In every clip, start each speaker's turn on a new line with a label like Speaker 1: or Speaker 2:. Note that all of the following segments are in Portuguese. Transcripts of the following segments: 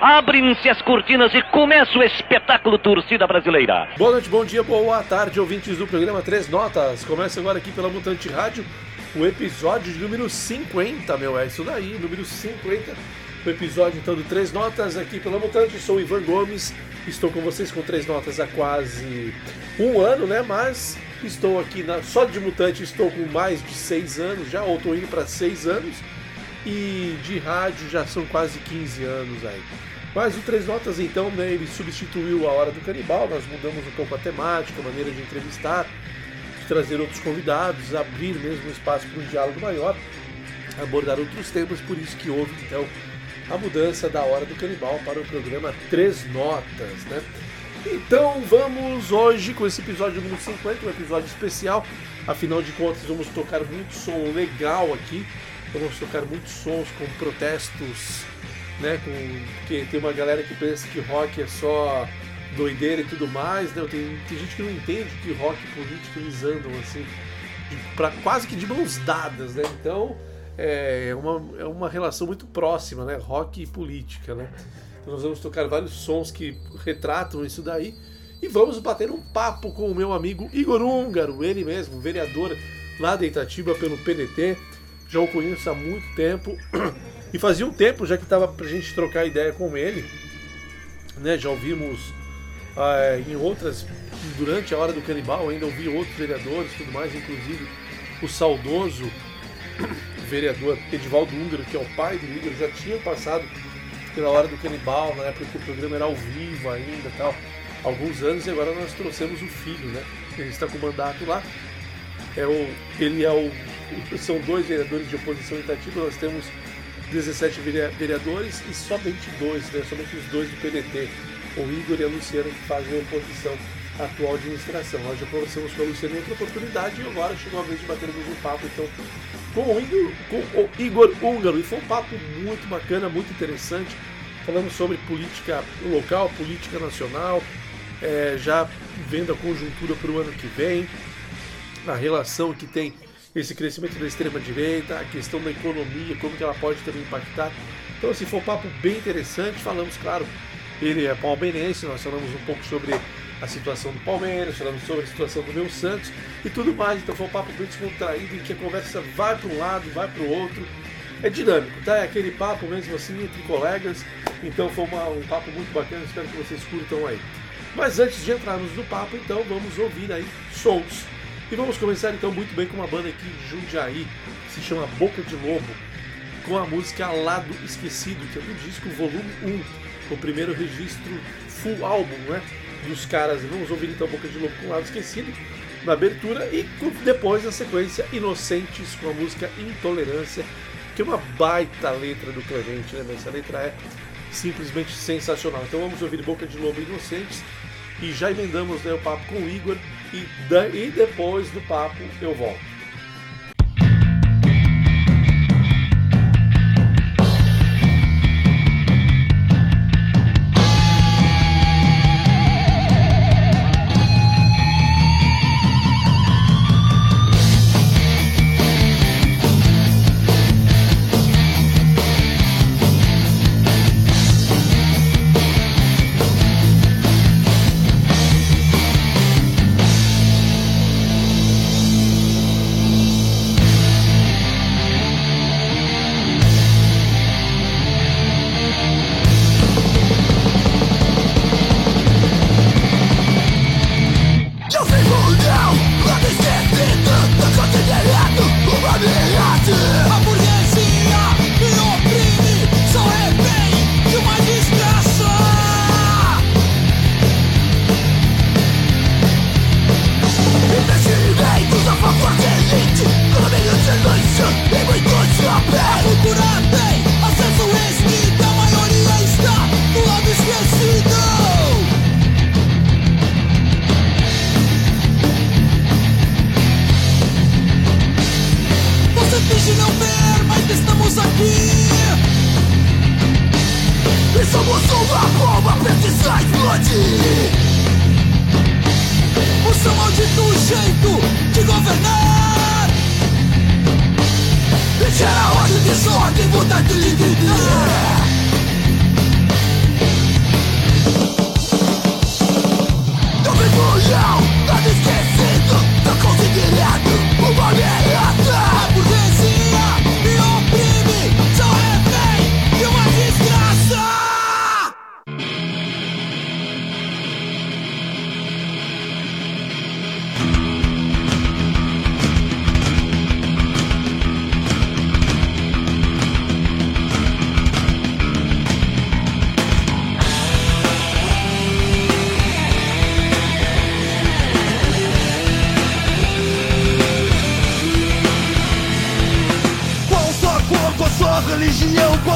Speaker 1: Abrem-se as cortinas e começa o espetáculo Torcida Brasileira.
Speaker 2: Boa noite, bom dia, boa tarde, ouvintes do programa Três Notas. Começa agora aqui pela Mutante Rádio, o episódio número 50, meu, é isso daí, número 50. O episódio então do Três Notas aqui pela Mutante. Sou o Ivan Gomes, estou com vocês com Três Notas há quase um ano, né? Mas estou aqui na, só de Mutante, estou com mais de seis anos já, ou estou indo para seis anos. E de rádio já são quase 15 anos aí. Mas o Três Notas, então, né, ele substituiu a Hora do Canibal, nós mudamos um pouco a temática, a maneira de entrevistar, de trazer outros convidados, abrir mesmo um espaço para um diálogo maior, abordar outros temas, por isso que houve, então, a mudança da Hora do Canibal para o programa Três Notas, né? Então vamos hoje com esse episódio número 50, um episódio especial, afinal de contas vamos tocar muito som legal aqui, vamos tocar muitos sons com protestos né? Com, porque tem uma galera que pensa que rock é só doideira e tudo mais, né? Tem, tem gente que não entende que rock e política eles andam assim, para quase que de mãos dadas, né? Então é uma, é uma relação muito próxima, né? Rock e política, né? Então nós vamos tocar vários sons que retratam isso daí e vamos bater um papo com o meu amigo Igor Húngaro, ele mesmo, vereador lá de Itatiba pelo PDT. Já o conheço há muito tempo. E fazia um tempo já que estava pra gente trocar ideia com ele, né? Já ouvimos ah, em outras, durante a hora do canibal, ainda ouvi outros vereadores tudo mais, inclusive o saudoso vereador Edivaldo Húngaro, que é o pai do Igor, já tinha passado pela hora do canibal, na época que o programa era ao vivo ainda tal, alguns anos, e agora nós trouxemos o filho, né? Ele está com o mandato lá. É o, ele é o. São dois vereadores de oposição em Itatiba, nós temos 17 vereadores e somente dois, né, somente os dois do PDT, o Igor e a Luciana, que fazem a oposição à atual administração. Nós já conversamos com a Luciana em outra oportunidade e agora chegou a vez de batermos um papo então, com o Igor, com o Igor Húngaro. E foi um papo muito bacana, muito interessante. Falamos sobre política local, política nacional, é, já vendo a conjuntura para o ano que vem, a relação que tem esse crescimento da extrema-direita, a questão da economia, como que ela pode também impactar. Então, assim, foi um papo bem interessante. Falamos, claro, ele é palmeirense, nós falamos um pouco sobre a situação do Palmeiras, falamos sobre a situação do meu Santos e tudo mais. Então, foi um papo bem descontraído, em que a conversa vai para um lado, vai para o outro. É dinâmico, tá? É aquele papo mesmo assim entre colegas. Então, foi uma, um papo muito bacana, espero que vocês curtam aí. Mas antes de entrarmos no papo, então, vamos ouvir aí sons e vamos começar então muito bem com uma banda aqui de Jundiaí, que se chama Boca de Lobo, com a música Lado Esquecido, que é do disco Volume 1, o primeiro registro full álbum, né? Dos caras. Vamos ouvir então Boca de Lobo com Lado Esquecido na abertura e depois na sequência Inocentes com a música Intolerância, que é uma baita letra do Clemente, né? Essa letra é simplesmente sensacional. Então vamos ouvir Boca de Lobo Inocentes e já emendamos né, o papo com o Igor e, e depois do papo eu volto.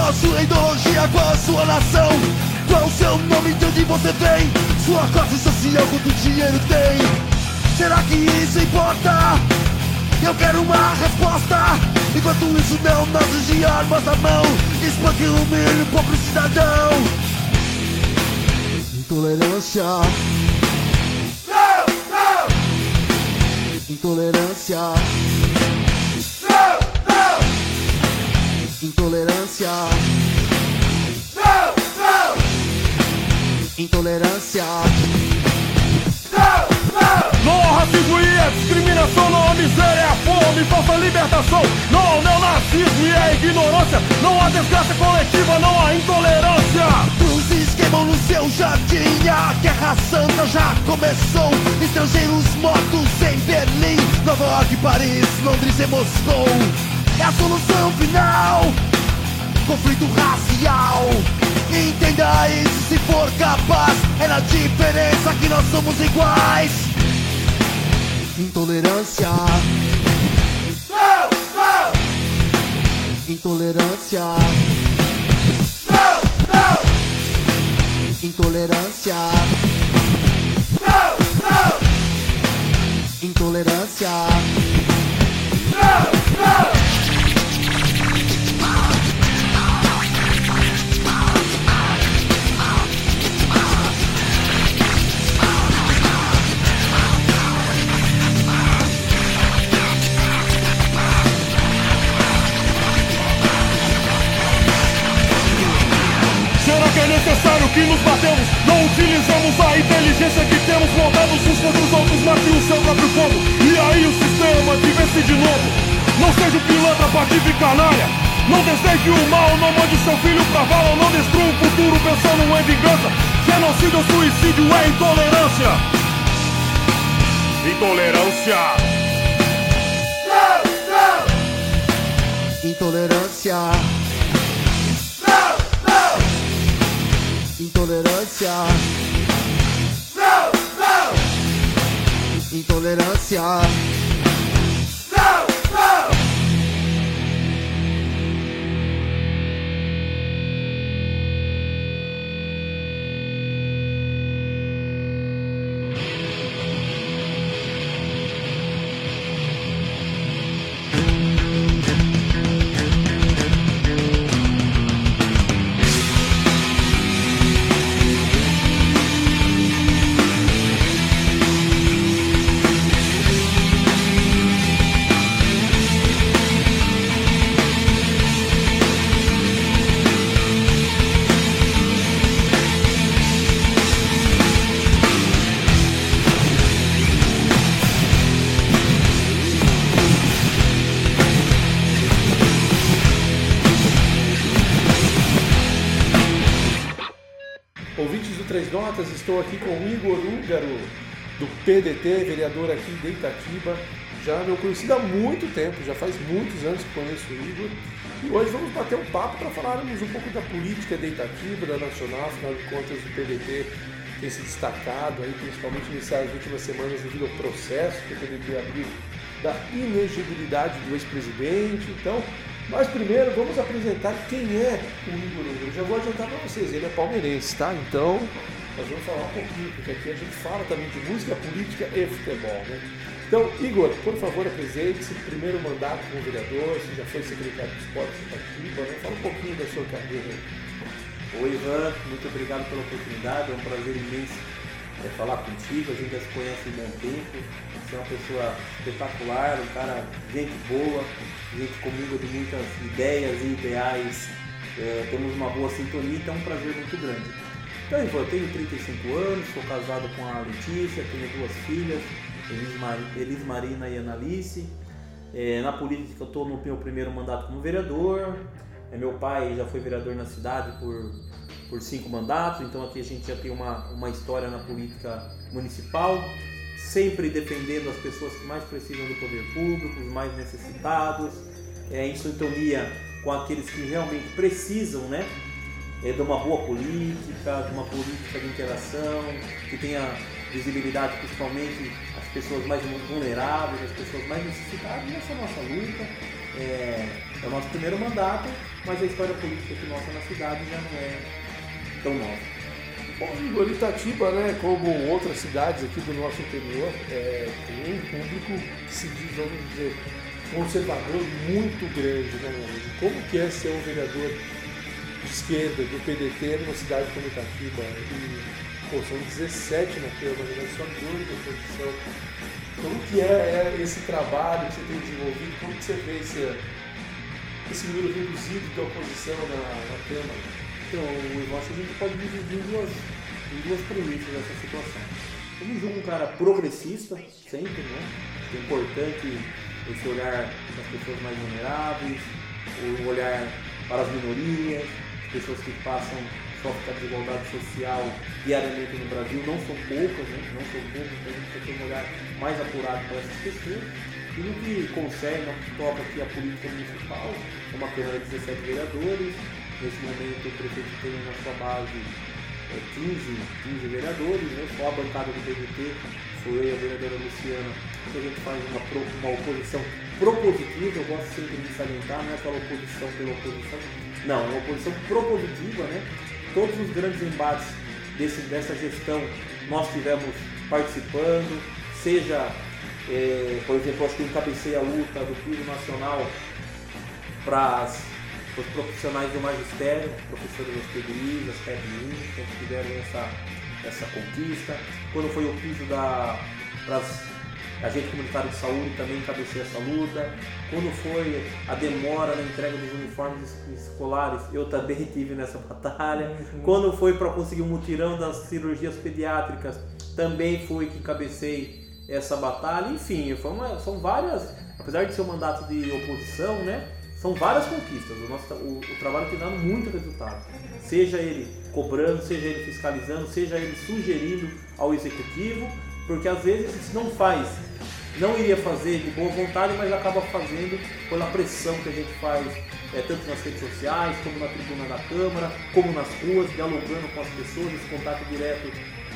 Speaker 3: A sua ideologia, qual a sua nação? Qual o seu nome, de onde você vem? Sua classe social, quanto dinheiro tem? Será que isso importa? Eu quero uma resposta Enquanto isso não nasce de armas à mão Espanque o mínimo pobre cidadão Intolerância
Speaker 4: Não, não,
Speaker 3: Intolerância Intolerância
Speaker 4: não, não,
Speaker 3: Intolerância
Speaker 4: não, não.
Speaker 5: Não há racismo e é discriminação, não há miséria, é a fome, falta libertação. Não há neonazismo e é ignorância. Não há desgraça coletiva, não há intolerância.
Speaker 3: Cruzes queimam no seu jardim A Guerra Santa já começou Estrangeiros mortos em Berlim Nova York, Paris, Londres e Moscou É a solução final. Conflito racial. Entenda isso se for capaz. É na diferença que nós somos iguais. Intolerância.
Speaker 4: Não, não,
Speaker 3: Intolerância.
Speaker 4: Não, não,
Speaker 3: Intolerância.
Speaker 4: Não, não,
Speaker 3: Intolerância.
Speaker 4: não, não.
Speaker 5: Inteligência que temos montados uns contra os outros, mate o seu próprio fogo. E aí o sistema te vence de novo. Não seja pilantra, patife e canalha. Não deseje o mal, não mande seu filho pra vala, não destrua o futuro pensando em vingança. Genocídio ou suicídio é intolerância. Intolerância.
Speaker 4: Não, não,
Speaker 3: Intolerância
Speaker 4: não, não,
Speaker 3: Intolerância Intolerância
Speaker 2: Notas, estou aqui com o Igor Húngaro, do PDT, vereador aqui de Itatiba. Já meu conhecido há muito tempo, já faz muitos anos que conheço o Igor. E hoje vamos bater um papo para falarmos um pouco da política de Itatiba, da Nacional, afinal de contas o PDT tem se destacado aí, principalmente nessas últimas semanas devido ao processo que o PDT abriu da inegibilidade do ex-presidente. Então, mas primeiro vamos apresentar quem é o Igor Húngaro. Já vou adiantar para vocês, ele é palmeirense, tá? Então nós vamos falar um pouquinho, porque aqui a gente fala também de música, política e futebol, né? Então, Igor, por favor, apresente-se, primeiro mandato como vereador, você já foi secretário de esportes em Itatiba, né? Fala um pouquinho da sua carreira.
Speaker 6: Oi Ivan, muito obrigado pela oportunidade, é um prazer imenso é, falar contigo, a gente já se conhece há um bom tempo, você é uma pessoa espetacular, um cara, gente boa, gente comigo de muitas ideias e ideais, é, temos uma boa sintonia, então é um prazer muito grande. Então Ivan, eu tenho 35 anos, sou casado com a Letícia, tenho duas filhas, Elis, Mar... Elis Marina e Analice. É, na política eu estou no meu primeiro mandato como vereador, é, meu pai já foi vereador na cidade por, por cinco mandatos, então aqui a gente já tem uma, uma história na política municipal, sempre defendendo as pessoas que mais precisam do poder público, os mais necessitados, é, em sintonia com aqueles que realmente precisam né, é, de uma boa política, de uma política de interação, que tenha visibilidade principalmente às pessoas mais vulneráveis, às pessoas mais necessitadas, e essa é a nossa luta. É, é o nosso primeiro mandato, mas a história política que nossa na cidade já não é tão nova.
Speaker 2: Bom, Igor, Itatiba, né, como outras cidades aqui do nosso interior, é, tem um público que se diz, vamos dizer, conservador muito grande, né? Como que é ser um vereador esquerda, do PDT, numa cidade como Itatiba? E, pô, são 17 na Câmara, né? só dois da oposição. Como que é, é, esse trabalho que você tem desenvolvido? Como que você vê esse, esse número reduzido de oposição na, na Câmara?
Speaker 6: Então, eu acho que a gente pode dividir em duas, em duas premissas essa situação. Eu julgo um cara progressista, sempre, né? É importante esse olhar das pessoas mais vulneráveis, o olhar para as minorias, as pessoas que passam sofrem a desigualdade social diariamente no Brasil, não são poucas, né? não são poucas, então a gente tem que ter um olhar mais apurado para essas pessoas. E no que concerne, no que toca aqui a política municipal, é uma Câmara de 17 vereadores, Nesse momento, o prefeito tem na sua base é, 15, 15 vereadores, né? só a bancada do PDT, sou eu e a vereadora Luciana, que a gente faz uma, uma oposição propositiva, eu gosto sempre de salientar, não é aquela oposição pela oposição, não, é uma oposição propositiva, né? Todos os grandes embates desse, dessa gestão nós tivemos participando, seja, é, por exemplo, acho que eu encabecei a luta do piso nacional para as os profissionais do magistério, professores das PDIs, das PEDIs, que tiveram essa, essa conquista. Quando foi o piso da pras, agente comunitário de saúde, também encabecei essa luta. Quando foi a demora na entrega dos uniformes escolares, eu também tive nessa batalha. Uhum. Quando foi para conseguir o um mutirão das cirurgias pediátricas, também foi que encabecei essa batalha. Enfim, uma, são várias, apesar de ser um mandato de oposição, né? São várias conquistas. O, nosso, o, o trabalho tem dado muito resultado. Seja ele cobrando, seja ele fiscalizando, seja ele sugerindo ao executivo, porque às vezes se não faz, não iria fazer de boa vontade, mas acaba fazendo pela pressão que a gente faz, é, tanto nas redes sociais, como na tribuna da Câmara, como nas ruas, dialogando com as pessoas, esse contato direto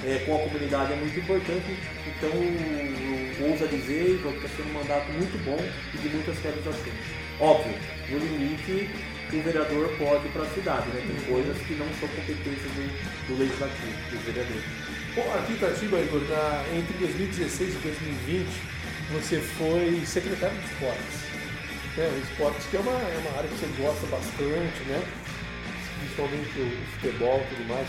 Speaker 6: é, com a comunidade é muito importante. Então, ousa dizer que está sendo um mandato muito bom e de muitas realizações. Óbvio, no limite o vereador pode para a cidade, né? Tem coisas que não são competências do, do legislativo, do vereador.
Speaker 2: Bom, aqui em Itatiba, entre 2016 e 2020, você foi secretário de esportes. Né? O esportes que é uma, é uma área que você gosta bastante, né? Principalmente o futebol e tudo mais.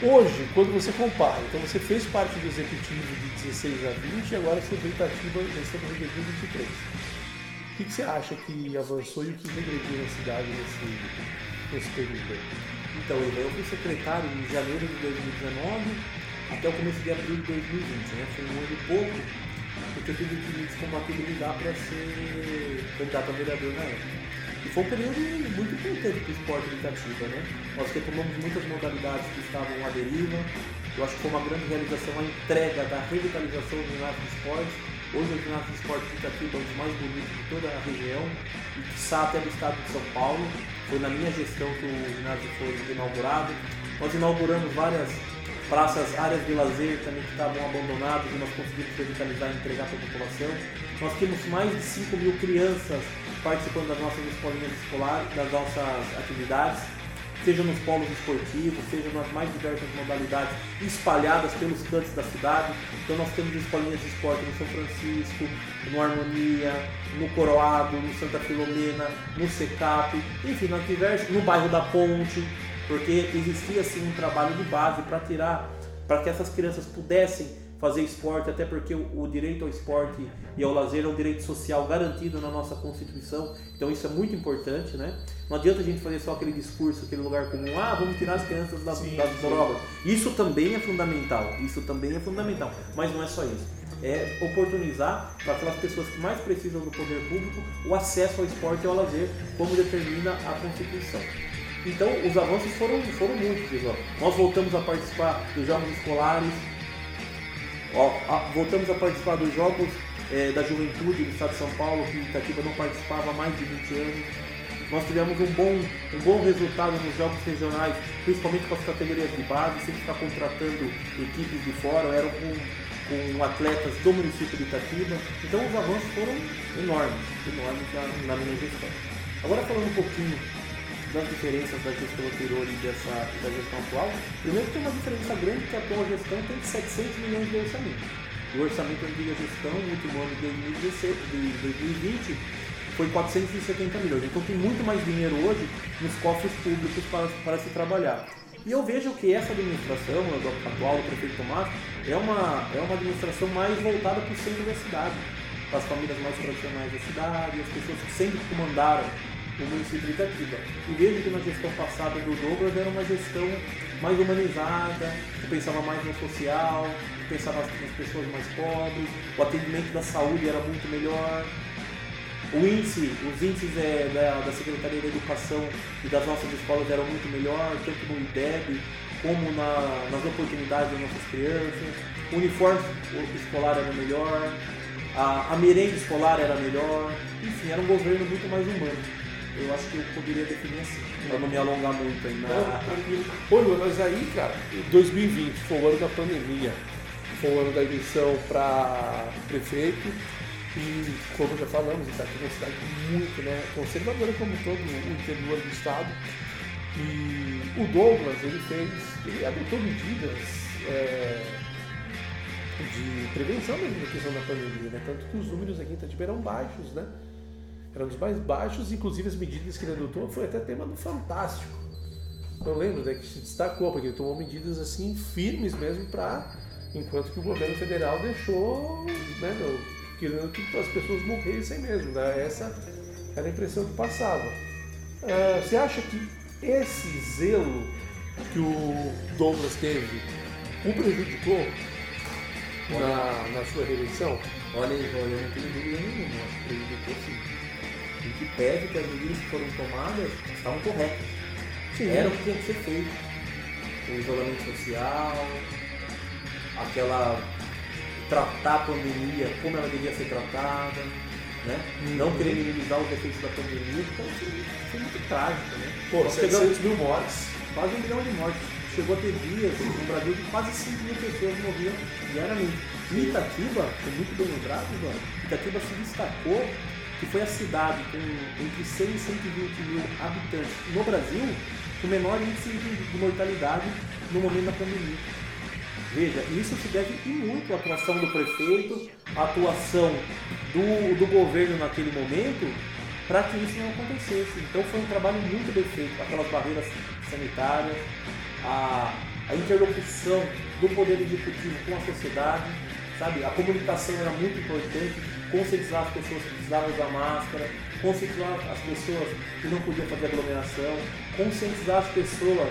Speaker 2: Hoje, quando você compara, então você fez parte do executivo de 16 a 20 e agora você veio Itatiba, estamos em 2023 que, que você acha que avançou e o que regrediu na cidade nesse, nesse período?
Speaker 6: Então, eu fui secretário em janeiro de 2019 até o começo de abril de 2020, né? Foi um ano e pouco, porque eu tive que descompatibilizar para ser candidato a vereador na época. E foi um período muito importante para o esporte educativo, né? Nós retomamos muitas modalidades que estavam à deriva. Eu acho que foi uma grande realização a entrega da revitalização do ginásio de esporte Hoje o ginásio de esporte Itatiba é um dos mais bonitos de toda a região e que até do estado de São Paulo. Foi na minha gestão que o ginásio foi inaugurado. Nós inauguramos várias praças, áreas de lazer também que estavam abandonadas e nós conseguimos revitalizar e entregar para a população. Nós temos mais de 5 mil crianças participando das nossas escolinhas escolares, das nossas atividades seja nos polos esportivos, seja nas mais diversas modalidades espalhadas pelos cantos da cidade. Então nós temos escolinhas de esporte no São Francisco, no Harmonia, no Coroado, no Santa Filomena, no Secap, enfim, diversas, no bairro da Ponte, porque existia assim um trabalho de base para tirar, para que essas crianças pudessem fazer esporte, até porque o, o, direito ao esporte e ao lazer é um direito social garantido na nossa Constituição, então isso é muito importante, né? Não adianta a gente fazer só aquele discurso, aquele lugar comum, ah, vamos tirar as crianças das, sim, das drogas. Isso também é fundamental, isso também é fundamental, mas não é só isso. É oportunizar para aquelas pessoas que mais precisam do poder público o acesso ao esporte e ao lazer, como determina a Constituição. Então, os avanços foram, foram muitos, pessoal. Nós voltamos a participar dos jogos escolares, ó, a, voltamos a participar dos jogos é, da juventude do Estado de São Paulo, que Itatiba não participava há mais de 20 anos nós tivemos um bom, um bom resultado nos jogos regionais, principalmente com as categorias de base, sem ficar contratando equipes de fora, eram com, com atletas do município de Itatiba. Então os avanços foram enormes, enormes na, na minha gestão. Agora falando um pouquinho das diferenças da gestão anterior e dessa, da gestão atual, primeiro tem uma diferença grande que a atual gestão tem 700 milhões de orçamento. O orçamento da antiga gestão, no último ano de 2016, de 2020, foi 470 milhões. Então tem muito mais dinheiro hoje nos cofres públicos para, para se trabalhar. E eu vejo que essa administração, a atual do prefeito Tomás, é uma, é uma administração mais voltada para o centro da cidade, para as famílias mais tradicionais da cidade, as pessoas que sempre comandaram o município de Itatiba. E vejo que na gestão passada do Douglas era uma gestão mais humanizada, que pensava mais no social, que pensava nas pessoas mais pobres, o atendimento da saúde era muito melhor. O índice, os índices é, da, da Secretaria da Educação e das nossas escolas eram muito melhor, tanto no IDEB como na, nas oportunidades das nossas crianças. O uniforme escolar era melhor, a, a merenda escolar era melhor, enfim, era um governo muito mais humano. Eu acho que eu poderia definir assim, para não me alongar muito aí na.
Speaker 2: Ô, mas aí, cara, 2020 foi o ano da pandemia, foi o ano da eleição para prefeito. E, como já falamos, está aqui uma cidade muito né, conservadora, como todo o interior do estado. E o Douglas, ele fez, ele adotou medidas é, de prevenção mesmo da questão da pandemia, né? Tanto que os números aqui em Itatiba eram baixos, né? Eram dos mais baixos, inclusive as medidas que ele adotou foi até tema do Fantástico. Eu lembro né, que se destacou, porque ele tomou medidas assim firmes mesmo para, enquanto que o governo federal deixou, né, meu, querendo que as pessoas morressem mesmo. Né? Essa era a impressão que passava. Uh, você acha que esse zelo que o Douglas teve o prejudicou na, na sua reeleição?
Speaker 6: Olha, eu não tenho dúvida nenhuma, prejudicou sim em que pede que as medidas que foram tomadas estavam corretas. Sim. Era o que tinha que ser feito. O isolamento social, aquela tratar a pandemia como ela devia ser tratada, né? Uhum. Não querer minimizar os efeitos da pandemia, então isso foi muito trágico, né?
Speaker 2: Pô, Nós 700 mil mortes.
Speaker 6: Quase um milhão de mortes. Chegou a ter dias no Brasil que quase 5 mil pessoas morriam diariamente. E Itatiba, foi muito bem lembrado, mano, Itatiba se destacou que foi a cidade com entre 100 e 120 mil habitantes no Brasil com o menor índice de mortalidade no momento da pandemia. Veja, isso se deve muito à atuação do prefeito, à atuação do, do governo naquele momento, para que isso não acontecesse. Então foi um trabalho muito bem feito, aquelas barreiras sanitárias, a, a interlocução do poder executivo com a sociedade, sabe? A comunicação era muito importante, conscientizar as pessoas que precisavam usar máscara, conscientizar as pessoas que não podiam fazer aglomeração, conscientizar as pessoas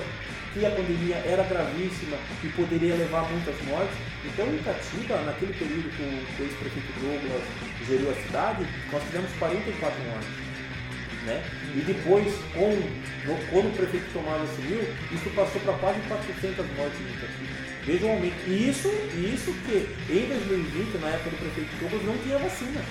Speaker 6: que a pandemia era gravíssima e poderia levar muitas mortes. Então, em Itatiba, naquele período que o ex-prefeito Douglas geriu a cidade, nós tivemos 44 mortes. Né? E depois, com, quando o prefeito Tomás assumiu, isso passou para quase 400 mortes em Itatiba. Veja um aumento. E isso, isso que em 2020, na época do prefeito Douglas, não tinha vacina.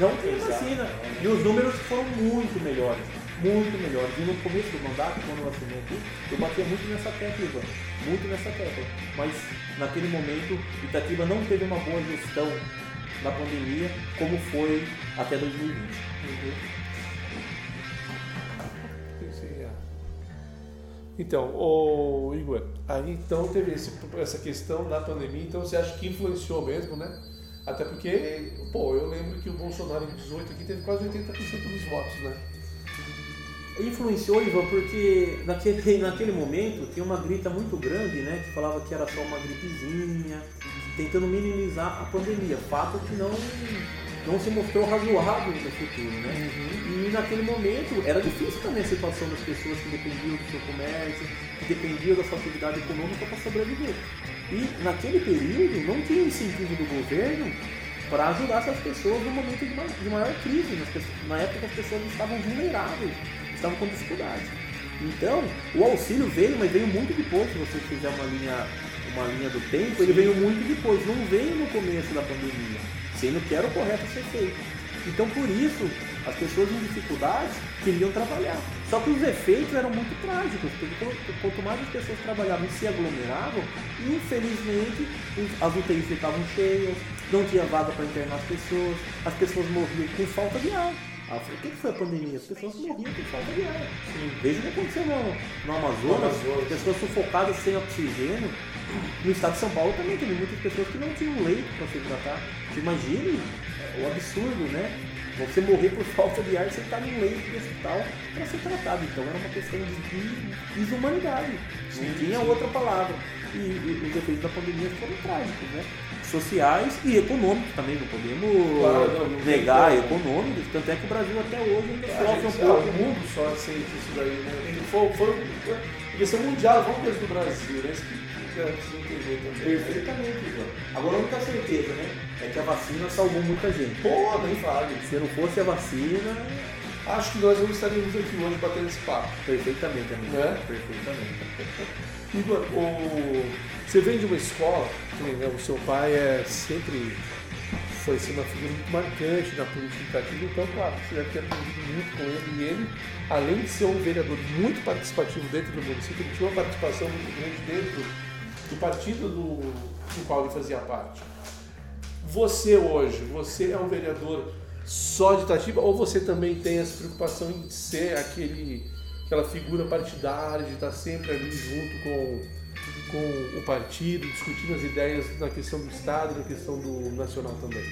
Speaker 6: Não tinha Exato. vacina. E os números foram muito melhores. Muito melhores. E no começo do mandato, quando eu assumi aqui, eu batia muito nessa tecla, Ivan. Muito nessa tecla. Mas naquele momento, Itatiba não teve uma boa gestão da pandemia como foi até 2020. Uhum.
Speaker 2: Então, o Igor, aí então teve esse, essa questão da pandemia, então você acha que influenciou mesmo, né? Até porque, pô, eu lembro que o Bolsonaro em 18 aqui teve quase 80% dos votos, né?
Speaker 6: Influenciou, Ivan, porque naquele, naquele momento tinha uma grita muito grande, né? Que falava que era só uma gripezinha, tentando minimizar a pandemia. Fato que não não se mostrou razoável no futuro, né? Uhum. E naquele momento era difícil também a situação das pessoas que dependiam do seu comércio, que dependiam da sua atividade econômica para sobreviver. E naquele período não tinha incentivo do governo para ajudar essas pessoas no momento de, maior crise. Na época as pessoas estavam vulneráveis, estavam com dificuldade. Então, o auxílio veio, mas veio muito depois, se você fizer uma linha, uma linha do tempo, ele veio muito depois, não veio no começo da pandemia sendo que era o correto a ser feito. Então por isso as pessoas em dificuldades queriam trabalhar. Só que os efeitos eram muito trágicos, porque quanto mais as pessoas trabalhavam e se aglomeravam, infelizmente as UTIs ficavam cheias, não tinha vaga para internar as pessoas, as pessoas morriam com falta de ar. Ah, o que foi a pandemia? As pessoas morriam por falta de ar. Veja o que aconteceu no, no Amazonas,
Speaker 2: Amazonas.
Speaker 6: pessoas sufocadas sem oxigênio. No estado de São Paulo também teve muitas pessoas que não tinham leito para se tratar. Você imagine é, o absurdo, né? Você morrer por falta de ar sem estar num leito de hospital para ser tratado. Então era uma questão de desumanidade. Não tinha outra palavra. E, os efeitos da pandemia foram trágicos, né? Sociais e econômicos também, não podemos
Speaker 2: Claro, não, não
Speaker 6: negar econômicos. Tanto é que o Brasil até hoje ainda sofre um pouco.
Speaker 2: o mundo só aceita isso daí, né? Foi, foi, foi questão mundial, vamos coisa do Brasil, né? Isso que é, precisa entender também.
Speaker 6: Perfeitamente, João. Agora a única certeza, né? É que a vacina salvou muita gente.
Speaker 2: Pô, nem fale.
Speaker 6: Se não fosse a vacina,
Speaker 2: Acho que nós não estaríamos aqui hoje batendo esse papo.
Speaker 6: perfeitamente, amigo.
Speaker 2: Né?
Speaker 6: Perfeitamente.
Speaker 2: Igor, o... você vem de uma escola, que, né, o seu pai é sempre foi assim, uma figura muito marcante na política educativa, então, claro, você deve ter aprendido muito com ele. E ele, além de ser um vereador muito participativo dentro do município, ele tinha uma participação muito grande dentro do partido do, do qual ele fazia parte. Você hoje, você é um vereador só de Itatiba ou você também tem essa preocupação em ser aquele, aquela figura partidária, de estar sempre ali junto com, com o partido, discutindo as ideias na questão do Estado e na questão do nacional também?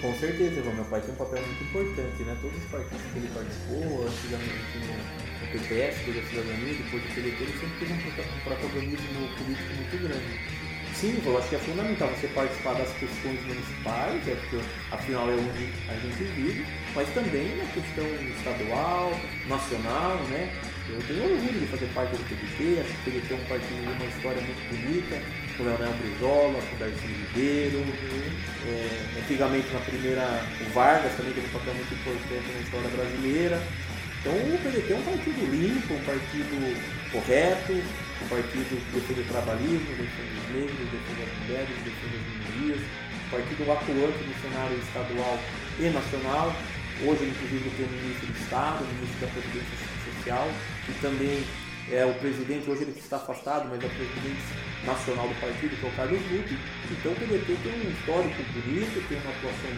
Speaker 6: Com certeza, João. Meu pai tem um papel muito importante, né? Todos os partidos que ele participou, antigamente no, PPS, Coisa da Cidadania, depois do PDT, ele sempre teve um protagonismo político muito grande. Sim, eu acho que é fundamental você participar das questões municipais, é porque afinal é onde a gente vive, mas também na questão estadual, nacional, né? Eu tenho orgulho de fazer parte do PDT, acho que o PDT é um partido de uma história muito bonita, com o Leonel Brizola, com o Darcy Ribeiro, é, antigamente na primeira, o Vargas também teve um papel muito importante na história brasileira. Então o PDT é um partido limpo, um partido correto, um partido defende o trabalhismo, defende os negros, defende as mulheres, defende as minorias, um partido atuante no cenário estadual e nacional. Hoje, inclusive, tem o ministro do Estado, o ministro da Previdência Social, que também é o presidente, hoje ele está afastado, mas é o presidente nacional do partido, que é o Carlos Lupe. Então o PDT tem um histórico bonito, tem uma atuação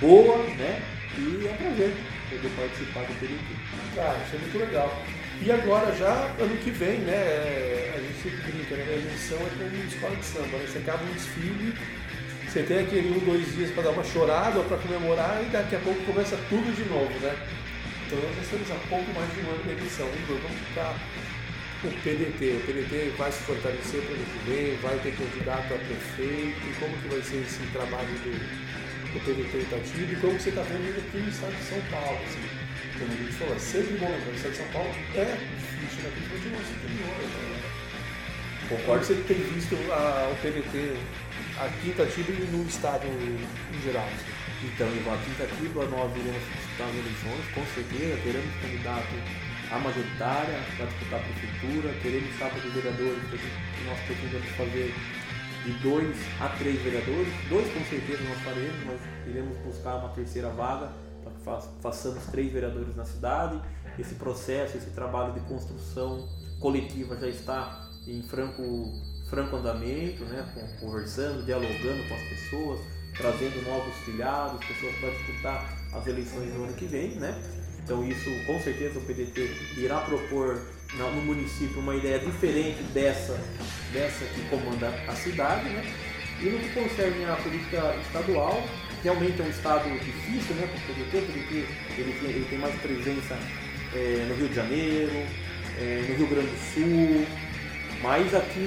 Speaker 6: boa, né? E é um prazer poder participar do PDT.
Speaker 2: Ah, isso é muito legal. E agora já, ano que vem, né? é, A gente brinca, né? A eleição é como escola de samba, né? Você acaba um desfile, você tem aquele um, dois dias para dar uma chorada ou para comemorar e daqui a pouco começa tudo de novo, né? Então nós estamos há pouco mais de um ano de eleição. Igor, como ficar o PDT? O PDT vai se fortalecer para o ano que vem, vai ter candidato a prefeito, como que vai ser esse trabalho do, do PDT Itatiba e como você está vendo aqui no estado de São Paulo, assim como a gente falou, é sempre bom o estado de São Paulo é difícil na questão de nosso interior. Né? Concordo que você tem visto a, o PDT aqui em Itatiba e no estado em geral.
Speaker 6: Então, Ivan, a tentativa nós iremos disputar as eleições, com certeza, teremos candidato à majoritária para disputar a prefeitura, teremos chapa de vereadores, que nós pretendemos fazer de dois a três vereadores, dois com certeza nós faremos, mas iremos buscar uma terceira vaga fa- façamos três vereadores na cidade. Esse processo, esse trabalho de construção coletiva já está em franco, franco andamento, né? con- conversando, dialogando com as pessoas, trazendo novos filiados, pessoas para disputar as eleições do ano que vem. Né? Então isso, com certeza, o PDT irá propor no município uma ideia diferente dessa, dessa que comanda a cidade. Né? E no que concerne a política estadual, realmente é um estado difícil né, para o PDT, porque ele tem, ele tem mais presença eh, no Rio de Janeiro, eh, no Rio Grande do Sul, mas aqui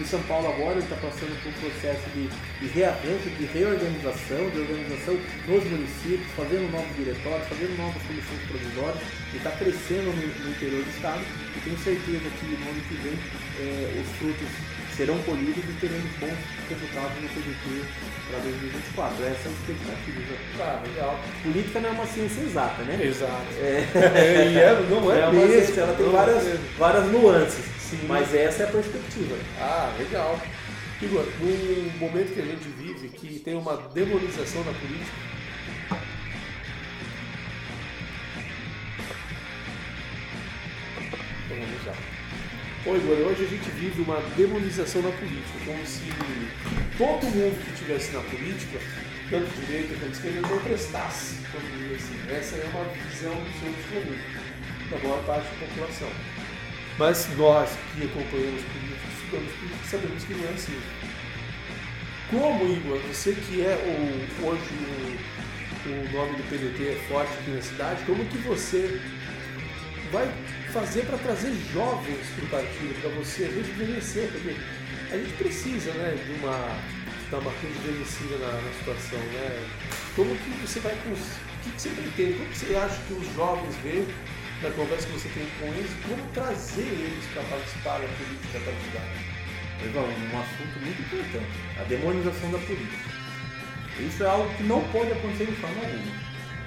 Speaker 6: em São Paulo agora ele está passando por um processo de, de de reorganização, de organização nos municípios, fazendo novos diretórios, fazendo novas comissões provisórias, ele está crescendo no, no interior do estado e tenho certeza que no ano que vem eh, os frutos serão polidos e teremos bons resultados no PDT para 2024. Essa é a expectativa.
Speaker 2: Tá, legal.
Speaker 6: Política não é uma ciência exata, né?
Speaker 2: Exato.
Speaker 6: É,
Speaker 2: é, é não é,
Speaker 6: é uma ciência, ela tem várias,
Speaker 2: é
Speaker 6: várias nuances,
Speaker 2: Sim.
Speaker 6: mas essa é a perspectiva.
Speaker 2: Ah, legal. Igor, num momento que a gente vive que tem uma demonização da política,
Speaker 6: Vamos lá.
Speaker 2: Oi, Igor, hoje a gente vive uma demonização na política, como se todo mundo que estivesse na política, tanto direita quanto esquerda, não prestasse. vamos dizer assim. Essa é uma visão do senso comum, da maior parte da população. Mas nós que acompanhamos política, estudamos política, sabemos que não é assim. Como, Igor, você que é o, hoje o, o nome do PDT é forte aqui na cidade, como que você vai fazer para trazer jovens para o partido, para você rejuvenescer, porque a gente precisa né, de uma, dar uma rejuvenescida na, na situação. Né? Como que você vai cons- o que, que você pretende? Como que você acha que os jovens veem na conversa que você tem com eles, como trazer eles para participar da política partidária?
Speaker 6: Ivan, um assunto muito importante, a demonização da política. Isso é algo que não pode acontecer de forma alguma.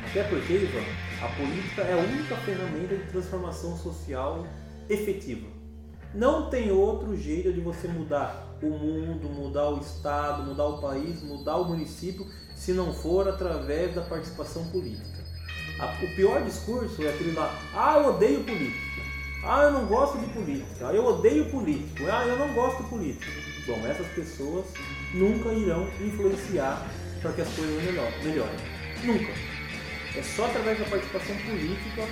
Speaker 6: Até porque, Ivan, a política é a única ferramenta de transformação social efetiva. Não tem outro jeito de você mudar o mundo, mudar o estado, mudar o país, mudar o município, se não for através da participação política. O pior discurso é aquele lá, ah, eu odeio política. Ah, eu não gosto de política. Ah, eu odeio político. Ah, eu não gosto de político. Bom, essas pessoas nunca irão influenciar para que as coisas melhor- melhorem. Nunca. É só através da participação política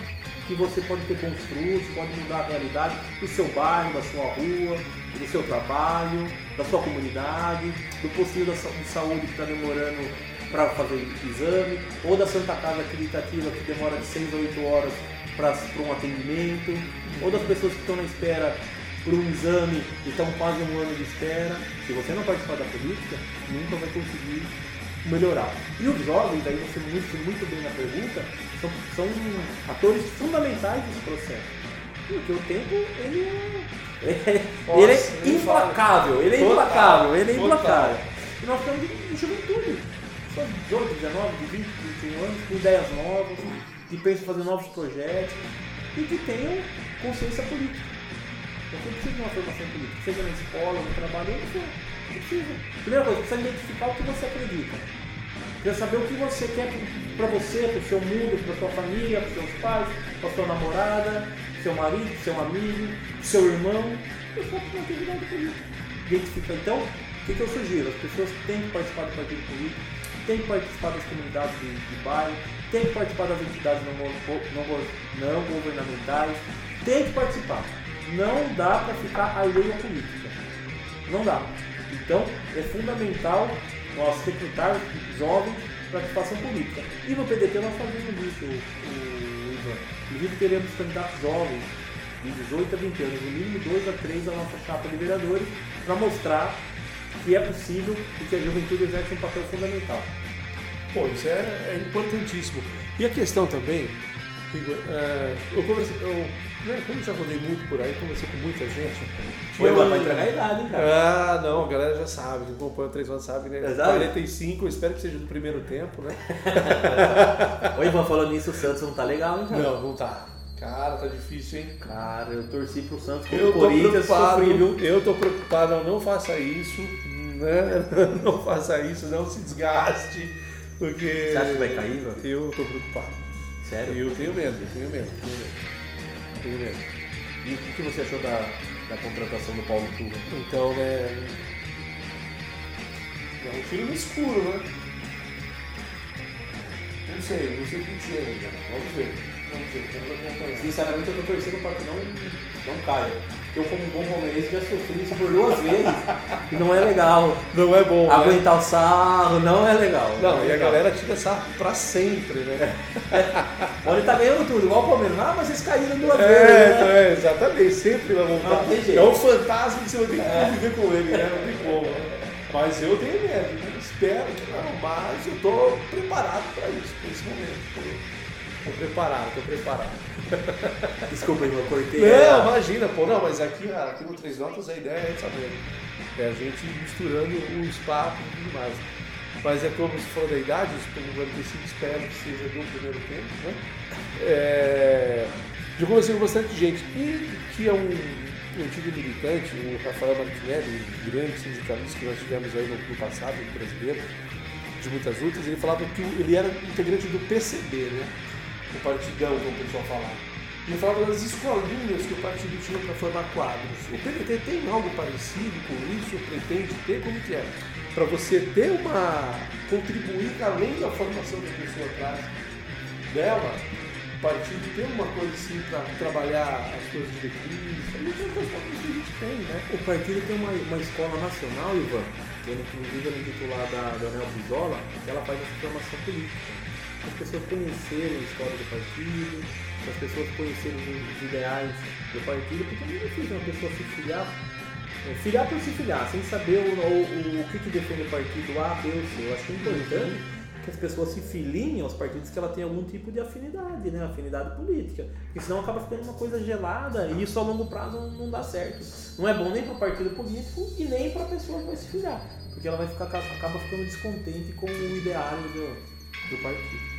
Speaker 6: que você pode ter bons frutos, pode mudar a realidade do seu bairro, da sua rua, do seu trabalho, da sua comunidade, do sa- de saúde que está demorando para fazer exame, ou da Santa Casa Caritativa que demora de 6 a 8 horas para um atendimento, ou das pessoas que estão na espera por um exame e estão quase um ano de espera. Se você não participar da política, nunca vai conseguir melhorar. E os jovens, aí você muito, muito bem na pergunta, são, são atores fundamentais desse processo. Porque o tempo, ele é, ele é
Speaker 2: Nossa, fala.
Speaker 6: implacável, ele é implacável, ele é implacável. E nós estamos em juventude. Só de 18, 19, de 20, 21 anos, com ideias novas, que pensam em fazer novos projetos e que tenham consciência política. Você precisa de uma formação política, seja na escola, no trabalho, onde for. Precisa. Primeira coisa, precisa identificar o que você acredita. Precisa saber o que você quer para você, para o seu mundo, para sua família, para seus pais, para sua namorada, seu marido, seu amigo, seu irmão. Uma atividade política. Identificar. Então, o que, que eu sugiro? As pessoas têm que participar do partido político, têm que participar das comunidades de, de bairro, têm que participar das entidades não, não, não governamentais, têm que participar. Não dá para ficar alheio à política. Não dá. Então, é fundamental nós recrutarmos jovens para participação política. E no PDT nós fazemos isso, o Ivan. Inclusive, teremos candidatos jovens de 18 a 20 anos, no mínimo 2 a 3 da nossa chapa de vereadores, para mostrar que é possível e que a juventude exerce um papel fundamental.
Speaker 2: Pô, isso é, é importantíssimo. E a questão também, Igor, é, eu conversei, eu, né, como eu já rodei muito por aí, conversei com muita gente.
Speaker 6: Foi
Speaker 2: eu-
Speaker 6: lá para entregar a idade, hein, cara?
Speaker 2: Ah, não, a galera já sabe, quem acompanha o 3 anos sabe, né?
Speaker 6: Sabe?
Speaker 2: 45, eu espero que seja do primeiro tempo, né?
Speaker 6: Ô Ivan, falando nisso, o Santos não tá legal, hein, cara?
Speaker 2: Não, não tá. Cara, tá difícil, hein?
Speaker 6: Cara, eu torci pro Santos contra o Corinthians, sofri, viu?
Speaker 2: eu tô preocupado, não, não faça isso, né? Não faça isso, não se desgaste, porque...
Speaker 6: Você acha que vai cair, Ivan?
Speaker 2: Eu tô preocupado.
Speaker 6: Sério?
Speaker 2: Eu tenho medo, eu tenho medo, tenho medo.
Speaker 6: E o que você achou da, da contratação do Paulo Tuga?
Speaker 2: Então, né... É um tiro no escuro, né? Não sei, não sei o que dizer ainda. Vamos ver. Vamos ver, vamos acompanhar.
Speaker 6: Sinceramente, eu tô torcendo para que não, não caia. Eu, como um bom palmeirense, já sofri isso por duas vezes. E não é legal.
Speaker 2: Não é bom, né?
Speaker 6: Aguentar o sarro não é legal.
Speaker 2: Não,
Speaker 6: é
Speaker 2: e a
Speaker 6: legal.
Speaker 2: galera tira essa pra sempre, né?
Speaker 6: Olha, ele tá ganhando tudo, igual o Palmeiras. Ah, mas vocês caíram duas
Speaker 2: É,
Speaker 6: vezes. né?
Speaker 2: então é, exatamente, sempre vai voltar.
Speaker 6: Não tem jeito.
Speaker 2: É um fantasma que você vai ter que conviver com ele, né? Não tem como. Mas eu tenho medo, né? espero que não, mas eu tô preparado pra isso, pra esse momento. Tô, preparado, tô preparado.
Speaker 6: Desculpa, eu cortei.
Speaker 2: Não, imagina, pô, não, mas aqui, aqui no Três Notas a ideia é saber. É a gente misturando os papos e tudo mais. Mas é como se falou da idade, os 45 espero que seja do primeiro tempo, né? É, eu conversei com bastante gente e que é um, um antigo militante, o Rafael Martinelli, um grande sindicalista que nós tivemos aí no, no passado, no brasileiro, de muitas lutas, ele falava que ele era integrante do PCB, né? O partidão, como o pessoal falava. Ele falava das escolinhas que o partido tinha para formar quadros. O PDT tem algo parecido com isso? Pretende ter? Como que é? Para você ter uma. contribuir além da formação que a pessoa traz dela, o partido tem uma coisa assim para trabalhar as. Tem outras formas que a gente tem, né?
Speaker 6: O partido tem uma, uma escola nacional, Ivan, que ele, inclusive é titular da, da Anel Brizola, que ela faz essa formação política. As pessoas conhecerem a história do partido, as pessoas conhecerem os ideais do partido, porque é muito difícil uma pessoa se filiar, é, filiar por se filiar, sem saber o, o, o que, que defende o partido A, B ou C. Eu acho é importante que as pessoas se filiem aos partidos que ela tem algum tipo de afinidade, né? Afinidade política. Porque senão acaba ficando uma coisa gelada e isso a longo prazo não, não dá certo. Não é bom nem para o partido político e nem para a pessoa que vai se filiar. Porque ela vai ficar, acaba ficando descontente com o ideário do, do partido.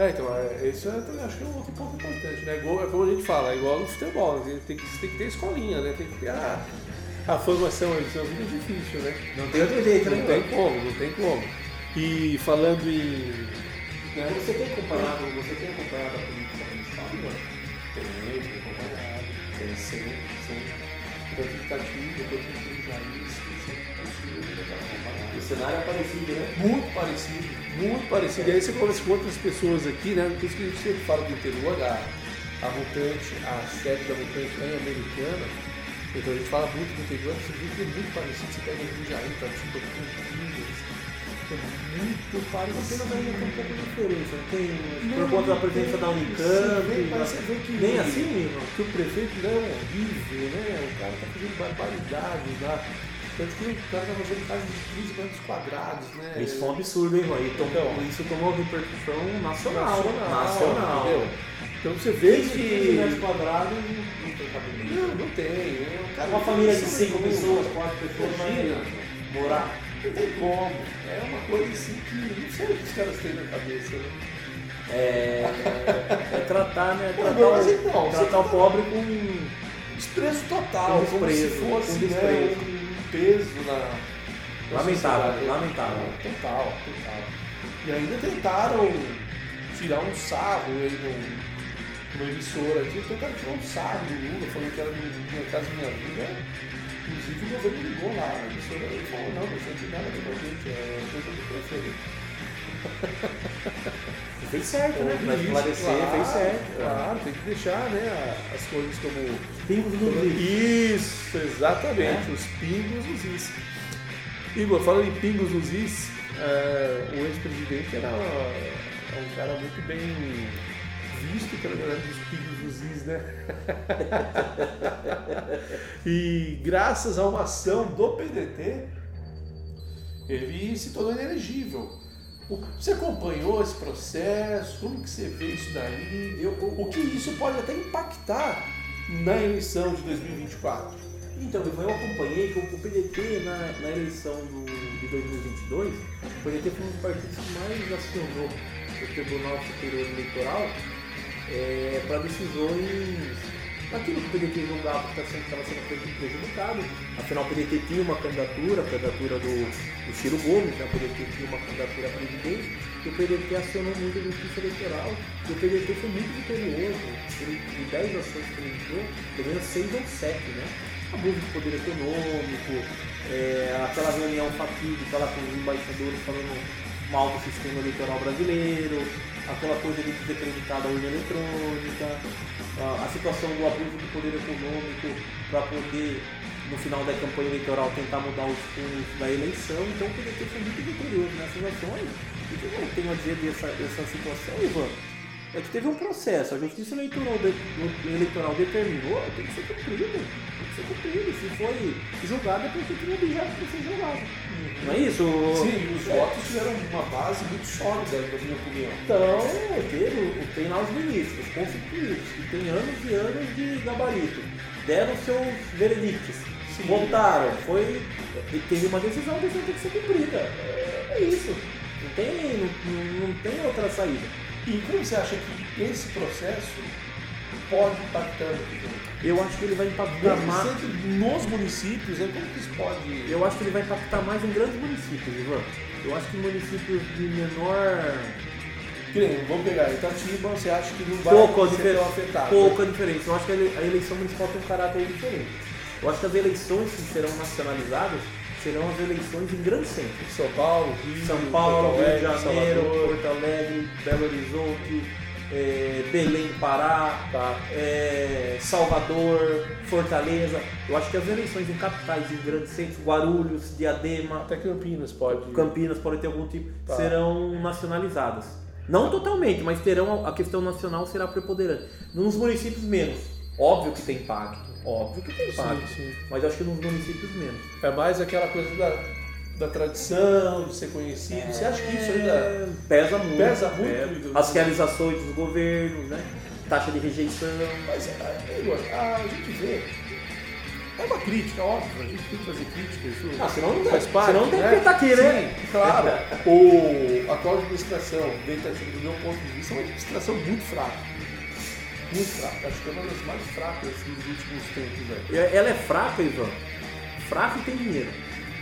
Speaker 2: É, então, é, isso eu também acho que é um outro ponto importante, né? Igual, é como a gente fala, é igual no futebol, né? tem que, tem que ter escolinha, né? Tem que ter a, a formação aí, senão fica difícil, né?
Speaker 6: Não tem outro jeito,
Speaker 2: Não
Speaker 6: né?
Speaker 2: tem como, não tem como. E falando em. Né?
Speaker 6: Você tem acompanhado, você tem acompanhado a política municipal, não?
Speaker 2: Tem, tem acompanhado, tem sempre, sempre. Tanto tá aqui, depois que tem
Speaker 6: cenário é parecido, né?
Speaker 2: Muito parecido, muito parecido. E aí você conversa com outras pessoas aqui, né? Por isso que a gente sempre fala do interior, a, a Mutante, a sede da Mutante é americana. Então a gente fala muito do interior, você vê que é muito parecido. Você pega o Jair, tá tipo é muito
Speaker 6: Apenas
Speaker 2: parecido.
Speaker 6: ainda tem um pouco de diferença, não tem?
Speaker 2: Não,
Speaker 6: por conta da presença
Speaker 2: tem.
Speaker 6: da Unicamp,
Speaker 2: vê, mas você vê que-
Speaker 6: nem assim, não?
Speaker 2: que o prefeito não é horrível, né? O cara tá fazendo barbaridades lá. Tanto que o cara tá fazendo de 15 metros quadrados, né?
Speaker 6: Isso foi um absurdo, hein, mano? E tomou-
Speaker 2: Então.
Speaker 6: isso tomou repercussão nacional.
Speaker 2: nacional, entendeu? Então você vê
Speaker 6: 15
Speaker 2: que.
Speaker 6: metros quadrados não tem cabimento.
Speaker 2: Não, não tem. né? Cara
Speaker 6: Uma família de 5
Speaker 2: nenhuma.
Speaker 6: pessoas, 4 pessoas,
Speaker 2: Imagina.
Speaker 6: morar.
Speaker 2: Não tem como. É uma coisa assim que não sei o que os caras têm na cabeça, né?
Speaker 6: É, é tratar, né?
Speaker 2: Pô,
Speaker 6: Tratar,
Speaker 2: mas
Speaker 6: o,
Speaker 2: então, você
Speaker 6: tratar o
Speaker 2: tá-
Speaker 6: pobre com.
Speaker 2: Desprezo total,
Speaker 6: Com
Speaker 2: como se
Speaker 6: desprezo,
Speaker 2: fosse
Speaker 6: com
Speaker 2: né,
Speaker 6: desprezo.
Speaker 2: um peso na. na
Speaker 6: Lamentável,
Speaker 2: sociedade.
Speaker 6: lamentável.
Speaker 2: Total, total. E ainda tentaram tirar um sarro aí no, numa emissora aqui, tentaram tirar um sarro do Lula, falando que era Minha Casa Minha Vida. Inclusive o governo ligou lá, a emissora e falou, não, não tem nada a ver com a gente, é coisa do prefeito.
Speaker 6: Fez certo, né? Pra esclarecer,
Speaker 2: claro,
Speaker 6: fez certo.
Speaker 2: Claro, tem que deixar né, as coisas como
Speaker 6: Pingos no is.
Speaker 2: isso, exatamente, os pingos nos is. Igor, falando em pingos nos is, é, o ex-presidente era é um cara muito bem visto pela galera dos pingos nos is, né? e graças a uma ação do PDT, ele se tornou inelegível. Você acompanhou esse processo? Como que você vê isso daí? Eu- o, o que isso pode até impactar na eleição de 2024?
Speaker 6: Então, eu acompanhei que o PDT na, na eleição do, de 2022, o PDT foi um dos partidos que mais acionou o Tribunal Superior Eleitoral para decisões naquilo que o PDT julgava que estava sendo preju- prejudicado. Afinal, o PDT tinha uma candidatura, a candidatura do, do Ciro Gomes, né? o PDT tinha uma candidatura a presidente, e o PDT acionou muito a justiça eleitoral, e o PDT foi muito vitorioso. Ele, de 10 ações que ele entrou, pelo menos 6 ou 7, né? abuso de poder econômico, é, aquela reunião fatídica lá com os embaixadores falando mal do sistema eleitoral brasileiro, aquela coisa de desacreditar da urna eletrônica, a, situação do abuso de poder econômico para poder, no final da campanha eleitoral, tentar mudar os fundos da eleição. Então o PDT foi muito vitorioso nessas ações. E o que eu tenho a dizer dessa, dessa situação, Ivan? É que teve um processo, a justiça eleitoral, de- eleitoral determinou, tem que ser cumprido. Tem que ser cumprido. Se foi julgado, é porque tinha objeto para ser julgado. Não é isso?
Speaker 2: Sim, os votos tiveram uma base muito sólida, na minha opinião.
Speaker 6: Então, teve, tem lá os ministros constituídos, que tem anos e anos de gabarito. Deram seus veredictos,
Speaker 2: Sim.
Speaker 6: votaram, foi. Teve uma decisão, a decisão tem que ser cumprida. É, é isso. Não tem, não, não tem outra saída.
Speaker 2: E como você acha que esse processo pode impactar no futuro?
Speaker 6: Eu acho que ele vai impactar mais.
Speaker 2: nos municípios, né? como que isso pode...
Speaker 6: Eu acho que ele vai impactar mais em grandes municípios, Ivan. Eu acho que em municípios de menor
Speaker 2: nem, vamos pegar Itatiba, você acha que não vai
Speaker 6: Pouco
Speaker 2: ser tão afetado?
Speaker 6: Pouca diferença. Eu acho que a eleição municipal tem um caráter diferente. Eu acho que as eleições que serão nacionalizadas serão as eleições em grandes centros.
Speaker 2: São Paulo, Rio,
Speaker 6: São Paulo, Rio de Janeiro,
Speaker 2: Salvador.
Speaker 6: Porto Alegre, Belo Horizonte, eh, Belém Pará,
Speaker 2: Tá.
Speaker 6: eh, Salvador, Fortaleza. Eu acho que as eleições em capitais, em grandes centros, Guarulhos, Diadema,
Speaker 2: Até Campinas pode.
Speaker 6: Campinas podem ter algum tipo,
Speaker 2: Tá.
Speaker 6: serão nacionalizadas. Não totalmente, mas terão a questão nacional será preponderante. Nos municípios menos. Óbvio que tem impacto. Óbvio que tem impacto.
Speaker 2: sim.
Speaker 6: Mas eu acho que nos municípios menos.
Speaker 2: É mais aquela coisa da, da tradição, de ser conhecido. Você acha que isso ainda.
Speaker 6: É, pesa muito.
Speaker 2: Pesa muito.
Speaker 6: Pesa. As realizações dos governos, né? Taxa de rejeição.
Speaker 2: Mas, é, Igor, a gente vê. É uma crítica, óbvio, a gente tem que fazer críticas. Isso
Speaker 6: Ah, senão não tem-
Speaker 2: faz parte.
Speaker 6: senão não tem
Speaker 2: né?
Speaker 6: porque tá aqui, né?
Speaker 2: Sim, claro. o, a atual administração, dentro do meu ponto de vista, é uma administração muito fraca. Muito fraca. Acho que é uma das mais fracas dos últimos tempos, velho.
Speaker 6: Ela é fraca, Ivan. Fraca e tem dinheiro.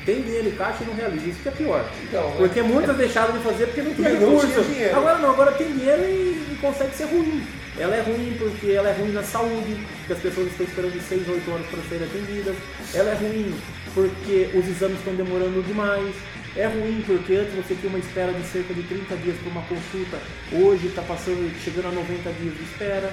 Speaker 6: Tem dinheiro em caixa e não realiza. Isso que é pior.
Speaker 2: Então, né?
Speaker 6: Porque muitas deixaram de fazer porque não tinha
Speaker 2: não
Speaker 6: recurso.
Speaker 2: dinheiro.
Speaker 6: Agora não, agora tem dinheiro e, e consegue ser ruim. Ela é ruim porque ela é ruim na saúde, porque as pessoas estão esperando de 6 a 8 anos para serem atendidas. Ela é ruim porque os exames estão demorando demais. É ruim porque antes você tinha uma espera de cerca de 30 dias para uma consulta, hoje está passando, chegando a 90 dias de espera.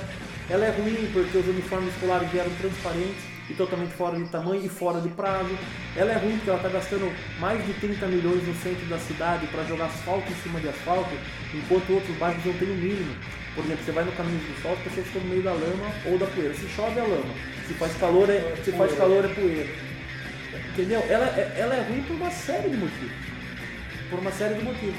Speaker 6: Ela é ruim porque os uniformes escolares vieram transparentes e totalmente fora de tamanho e fora de prazo. Ela é ruim porque ela está gastando mais de 30 milhões no centro da cidade para jogar asfalto em cima de asfalto, enquanto outros bairros não têm o mínimo. Por exemplo, você vai no caminho do sol, as pessoas estão no meio da lama ou da poeira. Se chove é lama, se faz calor é, se faz calor é poeira. Entendeu? Ela, é- ela é ruim por uma série de motivos. Por uma série de motivos.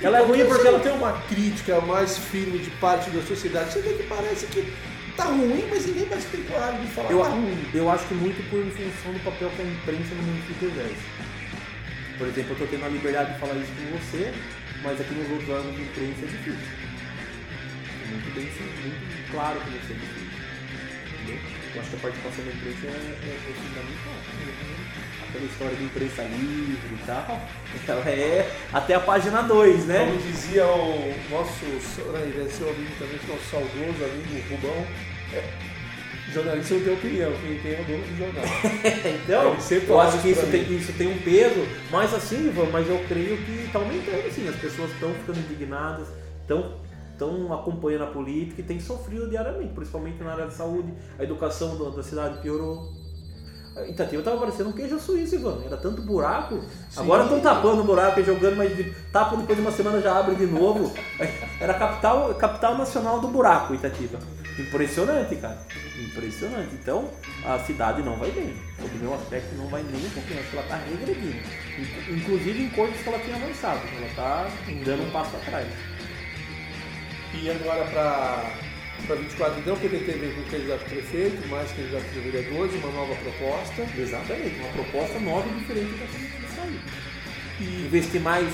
Speaker 6: Ela é ruim porque ela
Speaker 2: tem uma crítica mais firme de parte da sociedade. Você vê que parece que tá ruim, mas ninguém mais tem coragem de falar
Speaker 6: Eu,
Speaker 2: tá ruim.
Speaker 6: eu acho que muito por função do papel que a imprensa no município exerce. Por exemplo, eu estou tendo a liberdade de falar isso com você, mas aqui nos outros órgãos de imprensa é difícil. Muito bem muito claro que você é difícil. Entendeu? Eu acho que a participação da imprensa é, é, é fundamental. Aquela história de imprensa livre e tal, ela é até a página 2, né?
Speaker 2: Como dizia o nosso, né, é seu amigo também, nosso saudoso amigo Rubão, é, jornalista não tem opinião, quem tem é o dono do jornal.
Speaker 6: Então, eu acho que
Speaker 2: isso
Speaker 6: tem, isso tem um peso, mas assim, Ivan, mas eu creio que está aumentando, assim, as pessoas estão ficando indignadas, estão estão acompanhando a política e têm sofrido diariamente, principalmente na área de saúde, a educação da cidade piorou. Itatiba estava parecendo um queijo suíço, Ivan. Era tanto buraco. Agora estão tapando o buraco e jogando, mas tapa depois de uma semana já abre de novo. Era a capital, capital nacional do buraco, Itatiba. Impressionante, cara. Impressionante. Então, a cidade não vai bem. Sob o meu aspecto, não vai nem um pouquinho. Acho que ela está regredindo. Inc- Inclusive em coisas que ela tinha avançado. Ela está dando um passo atrás.
Speaker 2: E agora para 24, então, o PDT vem com candidato a prefeito, mais candidato a vereadores, uma nova proposta.
Speaker 6: Exatamente. Uma proposta nova e diferente da que saiu. E investir mais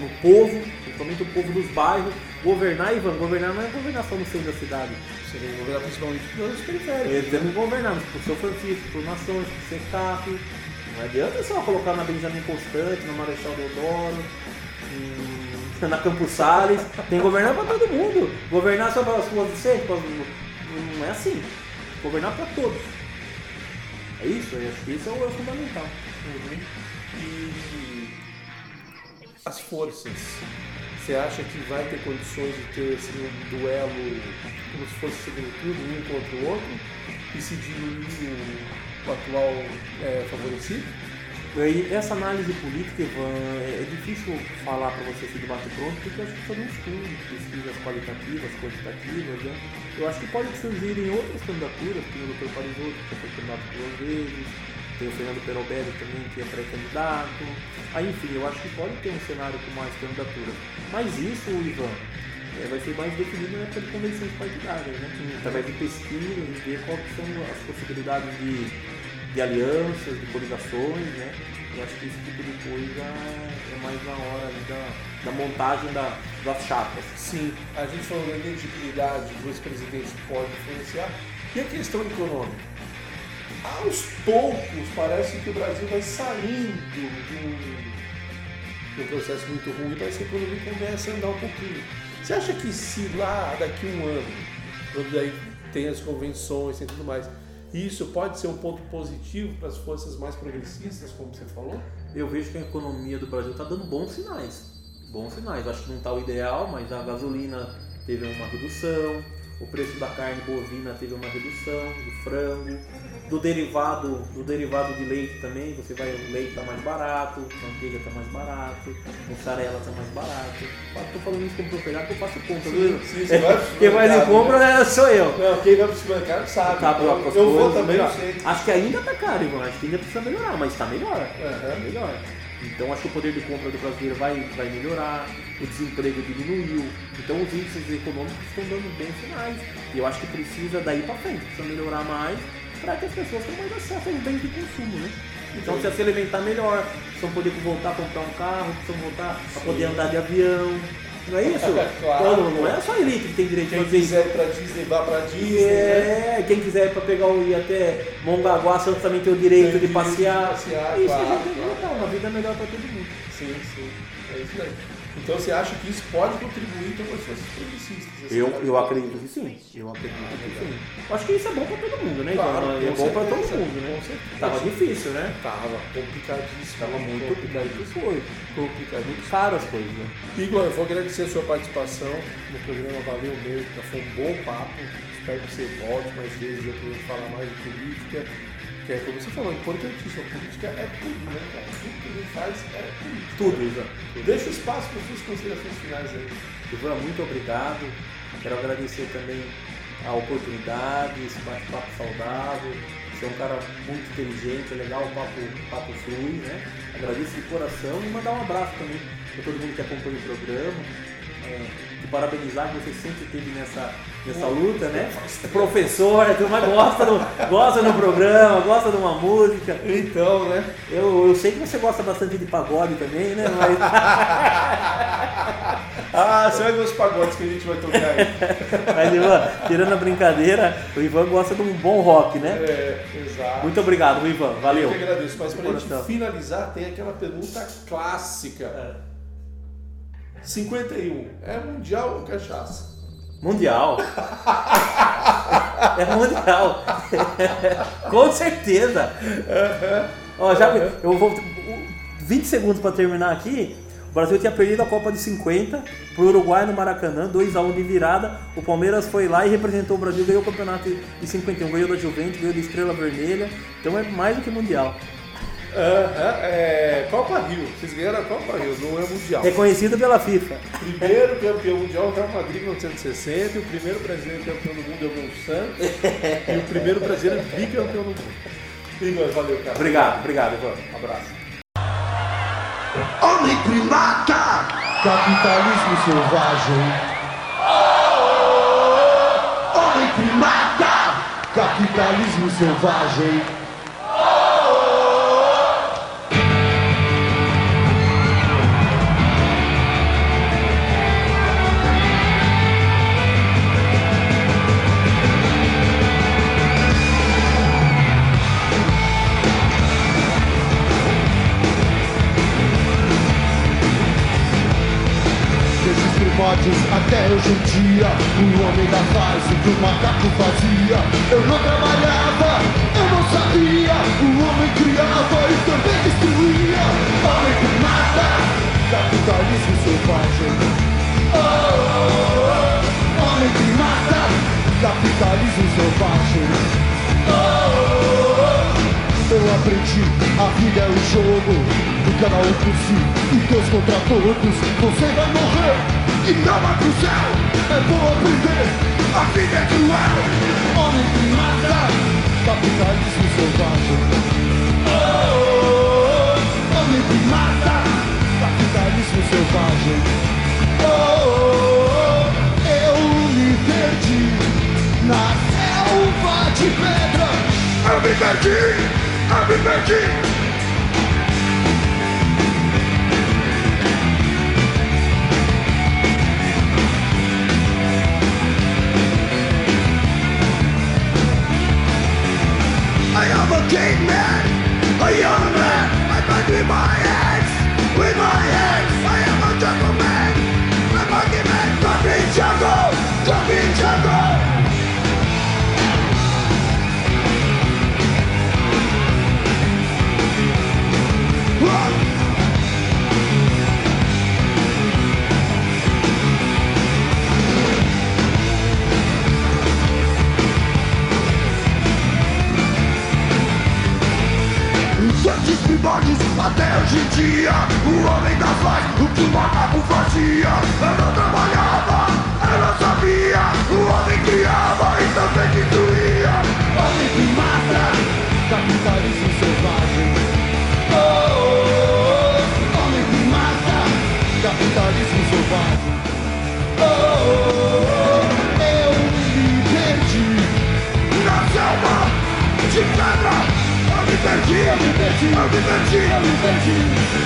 Speaker 6: no povo, principalmente o povo dos bairros. Governar, Ivan, governar não é governar só no centro da cidade.
Speaker 2: Você vem governar principalmente nos periféricos.
Speaker 6: Eles devem governar por São Francisco, por Nações, por Secap. Não adianta só colocar na Benjamin Constante, na Marechal Deodoro, em- na Campos Salles. Tem que governar para todo mundo. Governar só para as centro, pras- não é assim. Governar para todos. É isso, acho que isso é o é o fundamental.
Speaker 2: E as forças, você acha que vai ter condições de ter assim, um duelo como se fosse turno, um contra o outro, e se diluir o atual é, favorecido?
Speaker 6: E essa análise política, Ivan, é é difícil falar para você esse debate pronto, porque que fazer um estudo, pesquisas qualitativas, quantitativas, né? Eu acho que pode surgir em outras candidaturas, tem o Dr. Parisotto, que foi candidato duas vezes, tem o Fernando Perobelli também, que é pré-candidato. Aí, enfim, eu acho que pode ter um cenário com mais candidaturas. Mas isso, Ivan, é, vai ser mais definido na época de convenções partidárias, né? Através de pesquisa, ver quais são as possibilidades de, de alianças, de coligações, né? Eu acho que esse tipo de coisa é mais na hora da, da montagem da, das chapas.
Speaker 2: Sim, a gente falou da elegibilidade do ex-presidente pode influenciar. E a questão econômica? Aos poucos, parece que o Brasil vai saindo de um, de um processo muito ruim, parece que a economia começa a andar um pouquinho. Você acha que se lá daqui a um ano, quando daí tem as convenções e tudo mais, isso pode ser um ponto positivo para as forças mais progressistas, como você falou?
Speaker 6: Eu vejo que a economia do Brasil está dando bons sinais. Bons sinais. Acho que não está o ideal, mas a gasolina teve uma redução, o preço da carne bovina teve uma redução, do frango, do derivado, do derivado de leite também, você vai, o leite está mais barato, a manteiga está mais barato, mussarela está mais barato. Estou falando isso como propriedade porque eu faço conta, viu?
Speaker 2: sim, você vai pro
Speaker 6: Quem
Speaker 2: supermercado,
Speaker 6: não compra
Speaker 2: né?
Speaker 6: é sou eu.
Speaker 2: Não, quem vai pro supermercado sabe.
Speaker 6: Tá,
Speaker 2: eu, eu vou também, eu sei.
Speaker 6: Acho que ainda tá caro, Ivan. Acho que ainda precisa melhorar, mas tá melhor. Tá melhor. Então acho que o poder de compra do brasileiro vai, vai melhorar, o desemprego diminuiu, então os índices econômicos estão dando bons sinais. E eu acho que precisa daí para frente, precisa melhorar mais para que as pessoas tenham mais acesso aos bens de consumo, né? Então precisa se alimentar melhor, precisam poder voltar a comprar um carro, precisam voltar a poder andar de avião. Não é isso?
Speaker 2: Claro.
Speaker 6: Então, não é só a elite que tem direito
Speaker 2: Quem
Speaker 6: a fazer isso.
Speaker 2: quiser ir pra Disney, vá pra Disney. né?
Speaker 6: É, quem quiser ir pra pegar o ir até Mongaguá, Santos também tem o direito
Speaker 2: Tem
Speaker 6: de passear.
Speaker 2: de passear,
Speaker 6: é isso
Speaker 2: claro,
Speaker 6: que a gente tem que
Speaker 2: claro.
Speaker 6: uma vida melhor pra todo mundo.
Speaker 2: Sim, sim. É isso aí. Então você acha que isso pode contribuir então, com as forças progressistas?
Speaker 6: Eu, eu acredito que sim. Eu acredito que sim. Eu acho que isso é bom pra todo mundo, né?
Speaker 2: Claro,
Speaker 6: é bom pra todo mundo, né? Tava difícil, né?
Speaker 2: Tava complicadíssimo.
Speaker 6: Tava muito
Speaker 2: complicadíssimo.
Speaker 6: Foi.
Speaker 2: complicadíssimo.
Speaker 6: Muito caro as coisas, né?
Speaker 2: Igor, eu vou agradecer a sua participação no programa, valeu mesmo, tá? foi um bom papo. Espero que você volte mais vezes gente falar mais de política. Que é como você falou, importantíssimo. A política é tudo, né, cara? Tudo que gente faz é política.
Speaker 6: Tudo, Ivan.
Speaker 2: Deixa o espaço para suas considerações finais aí.
Speaker 6: Ivan, muito obrigado. Quero agradecer também a oportunidade, esse bate-papo saudável. Você é um cara muito inteligente, é legal, o papo, papo flui, né? Agradeço de coração e mandar um abraço também para todo mundo que acompanha o programa. É, te parabenizar que você sempre esteve nessa, nessa luta, né? Professor, a turma gosta do, gosta do programa, gosta de uma música.
Speaker 2: Então, né?
Speaker 6: Eu, eu sei que você gosta bastante de pagode também, né? Mas...
Speaker 2: Ah, você vai ver os pagodes que a gente vai tocar aí.
Speaker 6: Mas, Ivan, tirando a brincadeira, o Ivan gosta de um bom rock, né?
Speaker 2: É, exato.
Speaker 6: Muito obrigado, Ivan. Valeu.
Speaker 2: Eu que agradeço. Mas pra gente finalizar, tem aquela pergunta clássica. 51. É mundial ou cachaça?
Speaker 6: Mundial. É mundial. Com certeza. Ó, já, eu vou. 20 segundos para terminar aqui. O Brasil tinha perdido a Copa de 50 pro Uruguai no Maracanã, 2x1 de virada. O Palmeiras foi lá e representou o Brasil, ganhou o campeonato de 51, ganhou da Juventus, ganhou da Estrela Vermelha. Então é mais do que mundial.
Speaker 2: Aham, é Copa Rio. Vocês ganharam a Copa Rio, não é mundial.
Speaker 6: Reconhecido pela FIFA.
Speaker 2: Primeiro campeão mundial é o Real Madrid em 1960, e o primeiro brasileiro campeão do mundo é o Gol Santos, e o primeiro brasileiro bicampeão do mundo. Igor, valeu, cara.
Speaker 6: Obrigado, obrigado, Ivan. Um abraço.
Speaker 3: Homem primata, capitalismo selvagem. Homem primata, capitalismo selvagem. Até hoje em dia O homem da faz o que o macaco fazia. Eu não trabalhava, eu não sabia. O homem criava e também destruía. Homem que mata, capitalismo selvagem. Oh, oh, oh. Homem que mata, capitalismo selvagem. Oh, oh, oh. Eu aprendi, a vida é um jogo. Do canal por si e Deus contra todos. Você vai morrer e não vai pro céu É bom aprender, a vida é cruel Homem que mata, capitalismo selvagem oh, oh. Homem que mata, capitalismo selvagem oh, oh, oh. Eu me perdi na selva de pedra Eu me perdi, eu me perdi King man, a young man. I fight with my hands, with my hands. I am a jungle man, a monkey man Jumping jungle, jumping jungle. O que cabo fazia não trabalhava, não sabia O homem criava e também destruía Homem que mata, capitalismo selvagem oh, oh, oh. Homem que mata, capitalismo selvagem oh, oh, oh. Eu me perdi na selva de pedra eu me perdi, eu me perdi, eu me perdi, eu me perdi.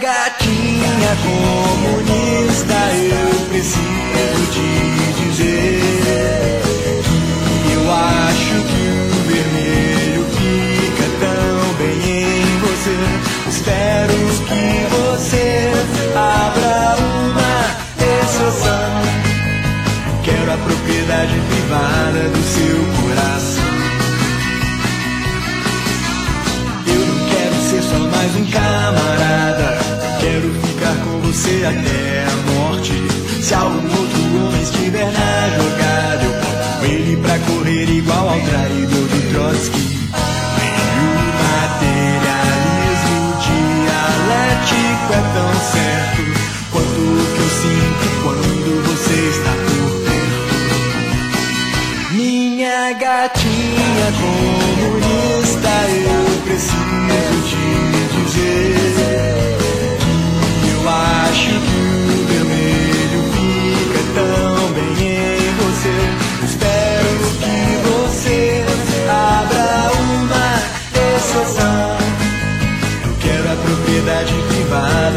Speaker 7: Gatinha comunista, até a morte. Se algum outro homem estiver na jogada, eu com ele pra correr igual ao traidor do Trotsky. E o materialismo dialético é tão certo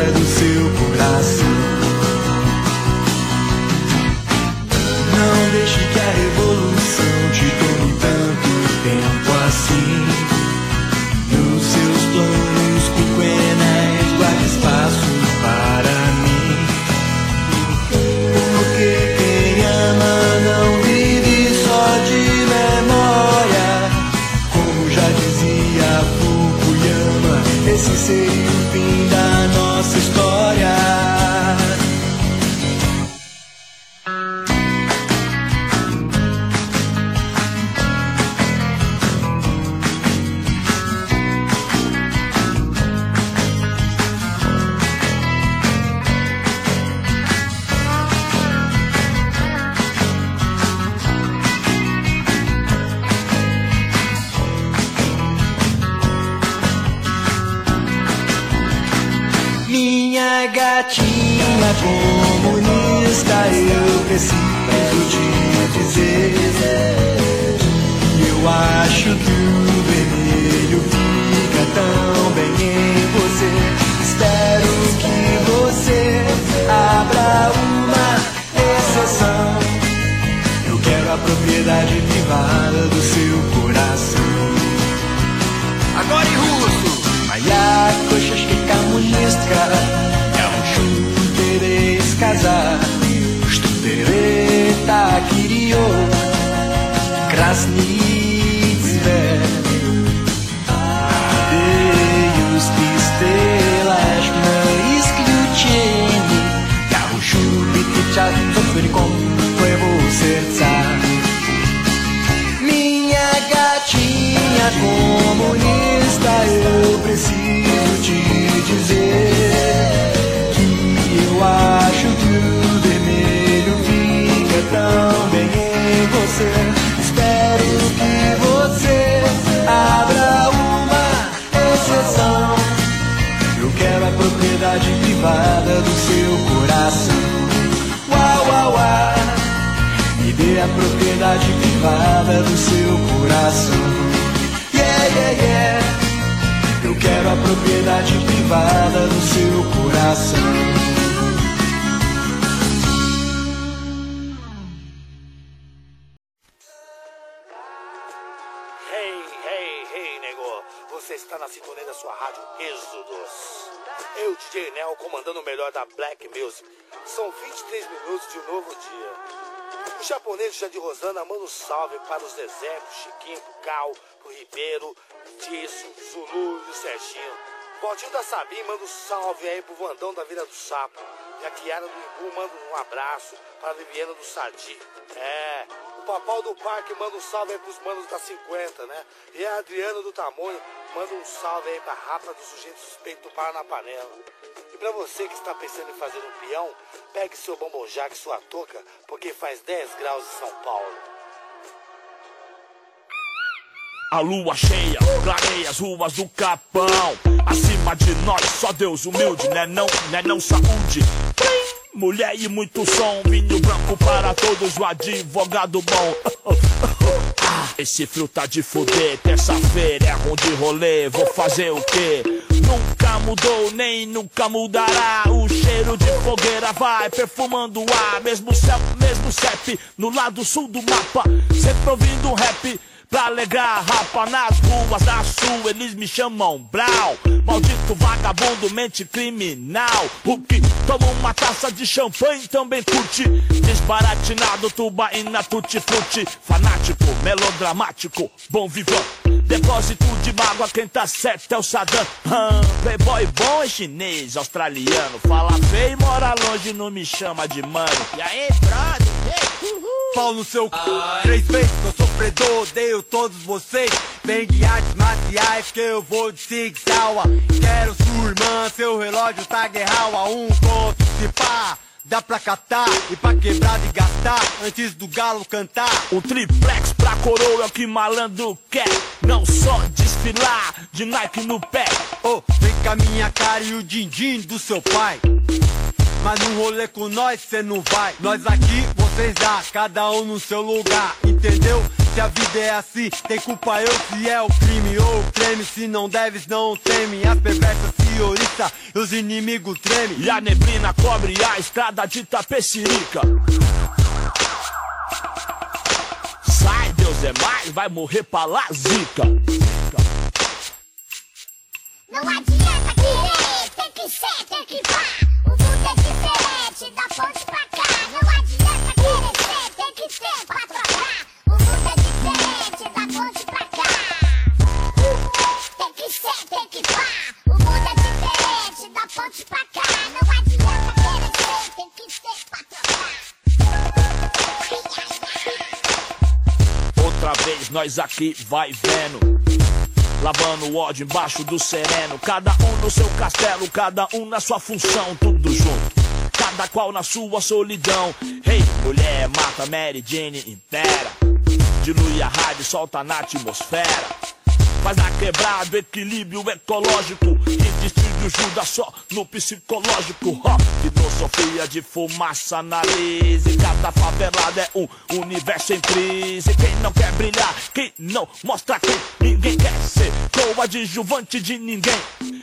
Speaker 7: privada do seu coração. Não deixe que a revolução te tome tanto tempo assim. Nos seus planos pequenas, guarde espaço para mim. Porque quem ama não vive só de memória. Como já dizia Fukuyama, esse seria o fim da nossa história. Privada do seu coração. Uau, uau, uau. Me dê a propriedade privada do seu coração. Yeah, yeah, yeah. Eu quero a propriedade privada do seu coração.
Speaker 8: Você está na sintonia da sua rádio Êxodos. Eu, DJ Nel, comandando o melhor da Black Music. São 23 minutos de um novo dia. O japonês já de Rosana manda um salve para os desertos, Chiquinho, Cal, pro Ribeiro, Tisso, Zulu e o Serginho. Valtinho da Sabim manda um salve aí pro Vandão da Vila do Sapo. E a Kiara do Imbu manda um abraço para a Viviana do Sadi. É, o Papau do Parque manda um salve aí pros manos da 50, né? E a Adriana do Tamonho manda um salve aí pra Rapa do Sujeito Suspeito do Paranapanela. E pra você que está pensando em fazer um peão, pegue seu bombonjac e sua touca, porque faz 10 graus em São Paulo.
Speaker 5: A lua cheia clareia as ruas do Capão. Acima de nós, só Deus humilde, né não, né não saúde. Plim! Mulher e muito som, vinho branco para todos, o advogado bom. Esse frio tá de fuder, terça-feira é ruim de rolê, vou fazer o quê? Nunca mudou, nem nunca mudará. O cheiro de fogueira vai perfumando o ar. Mesmo céu, mesmo CEP, no lado sul do mapa. Sempre ouvindo um rap. Pra a rapa nas ruas da sul, eles me chamam Brau. Maldito vagabundo, mente criminal. O toma uma taça de champanhe também curte. Desbaratinado, tubaína, tutti-frutti. Fanático, melodramático, bom vivan. Depósito de mágoa, quem tá certo é o Saddam. Hum, playboy bom é chinês, australiano. Fala feio mora longe, não me chama de mano. E aí, brother?
Speaker 9: Pau no seu c... Três vezes eu sou predor, odeio todos vocês Vem de artes marciais que eu vou de Sig Quero sua irmã, seu relógio tá guerral a um conto se pá Dá pra catar e pra quebrar e gastar antes do galo cantar
Speaker 5: O triplex pra coroa é o que malandro quer. Não só desfilar de Nike no pé.
Speaker 9: Ô, vem com a minha cara e o din-din do seu pai mas num rolê com nós cê não vai. Nós aqui, vocês lá, cada um no seu lugar, entendeu? Se a vida é assim, tem culpa eu se é o crime ou o creme. Se não deves, não teme. As perversas se oriçam e os inimigos tremem.
Speaker 5: E a neblina cobre a estrada de Tapecirica. Sai, Deus é mais, vai morrer pra lá, zica.
Speaker 10: Não adianta querer, tem que ser, tem que vá. Que vá. O mundo é diferente, da ponte pra cá. Não adianta querer ser, tem que ser pra trocar.
Speaker 5: Outra vez nós aqui vai vendo. Lavando o ódio embaixo do sereno. Cada um no seu castelo, cada um na sua função, tudo junto. Cada qual na sua solidão. Ei, mulher, mata Mary Jane inteira. Dilui a rádio, solta na atmosfera. Faz na quebrada equilíbrio ecológico. E distribui Judas só no psicológico. Ó, filosofia de fumaça analise. Cada favelada é um universo em crise. Quem não quer brilhar, quem não mostra quem ninguém quer ser. Coadjuvante de ninguém.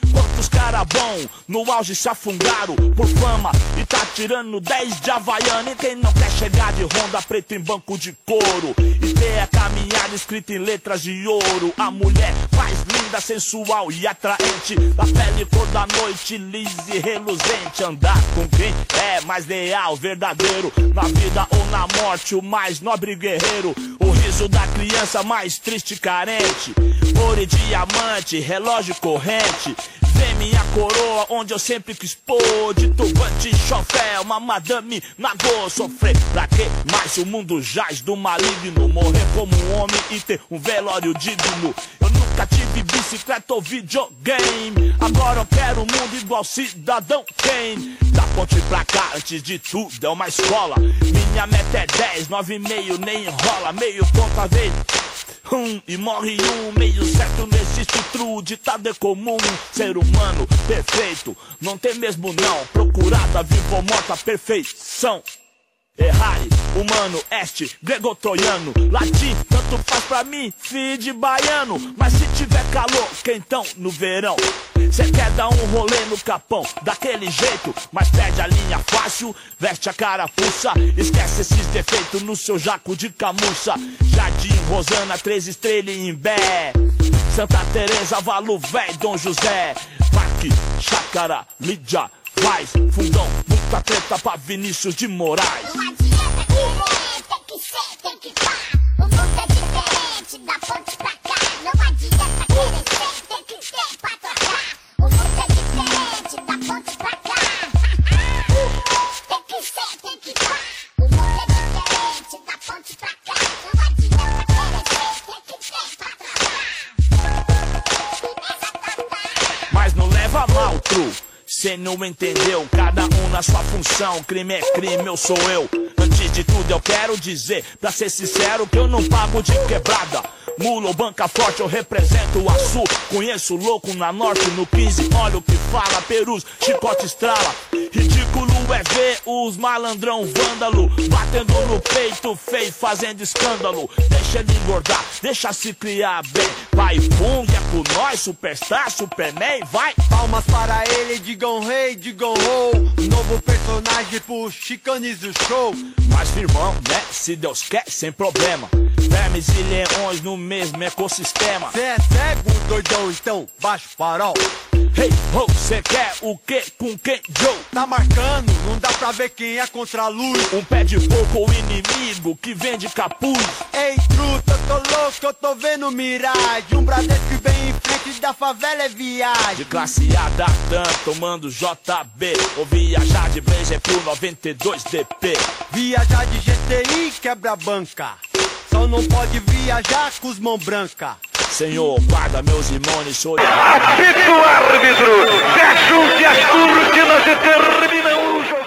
Speaker 5: Quantos cara bom no auge se afundaram por fama e tá tirando 10 de Havaiana. E quem não quer chegar de Honda preta em banco de couro e ter a caminhada escrita em letras de ouro. A mulher mais linda, sensual e atraente, da pele cor da noite, lisa e reluzente. Andar com quem é mais leal, verdadeiro, na vida ou na morte, o mais nobre guerreiro. O riso da criança mais triste e carente. Ouro e diamante, relógio corrente. Minha coroa, onde eu sempre quis pôr. De turbante, chofé, uma madame nagô Sofrer pra quê? Mas o mundo jaz do maligno. Morrer como um homem e ter um velório digno. Eu nunca tive bicicleta ou videogame. Agora eu quero um mundo igual cidadão Kane. Da ponte pra cá, antes de tudo é uma escola. Minha meta é 10, 9,5, nem enrola. Meio ponto a vez. Hum, e morre um, meio certo existe true, ditado é comum. Ser humano perfeito, não tem mesmo não. Procurada, viva ou morta, perfeição. Errare, humano, este, grego-troiano. Latim, tanto faz pra mim, filho de baiano. Mas se tiver calor, quentão no verão? Cê quer dar um rolê no capão, daquele jeito. Mas perde a linha fácil, veste a carapuça Esquece esses defeitos no seu jaco de camuça. Jardim, Rosana, três estrelas em Bé. Santa Teresa, Valo Véi, Dom José Parque, Chácara, Lídia, Vaz, Fundão, muita treta pra Vinícius de Moraes
Speaker 10: Não adianta querer, tem que ser, tem que pá. O mundo é diferente, da ponte pra cá. Não adianta
Speaker 5: Cê não entendeu, cada um na sua função. Crime é crime, eu sou eu. Antes de tudo, eu quero dizer, pra ser sincero, que eu não pago de quebrada. Mula ou banca forte, eu represento o Açu. Conheço louco na norte, no 15. Olha o que fala, perus, chicote estrala. Ridículo é ver os malandrão vândalo batendo no peito feio, fazendo escândalo. Deixa ele engordar, deixa se criar bem. Pai Pung é com nós, superstar, superman, vai.
Speaker 9: Palmas para ele, digam rei, digam ho. Novo personagem pro Chicanes do show.
Speaker 5: Mas firmão, né? Se Deus quer, sem problema. Vermes e leões no mesmo ecossistema.
Speaker 9: Cê é cego, doidão, então baixa o farol.
Speaker 5: Hey, ho, cê quer o que com quem, Joe?
Speaker 9: Tá marcando, não dá pra ver quem é contra a luz.
Speaker 5: Um pé de fogo ou inimigo que vende capuz.
Speaker 9: Ei, truta, eu tô louco, eu tô vendo miragem. Um Bradesco que vem em frente da favela é viagem.
Speaker 5: De classe A da TAM, tomando JB. Ou viajar de Blazer pro 92 DP.
Speaker 9: Viajar de GTI quebra a banca. Só não pode viajar com os mão branca.
Speaker 5: Senhor, guarda meus irmãos, show de...
Speaker 11: Apito árbitro, fecha-se as cortinas e termina o jogo.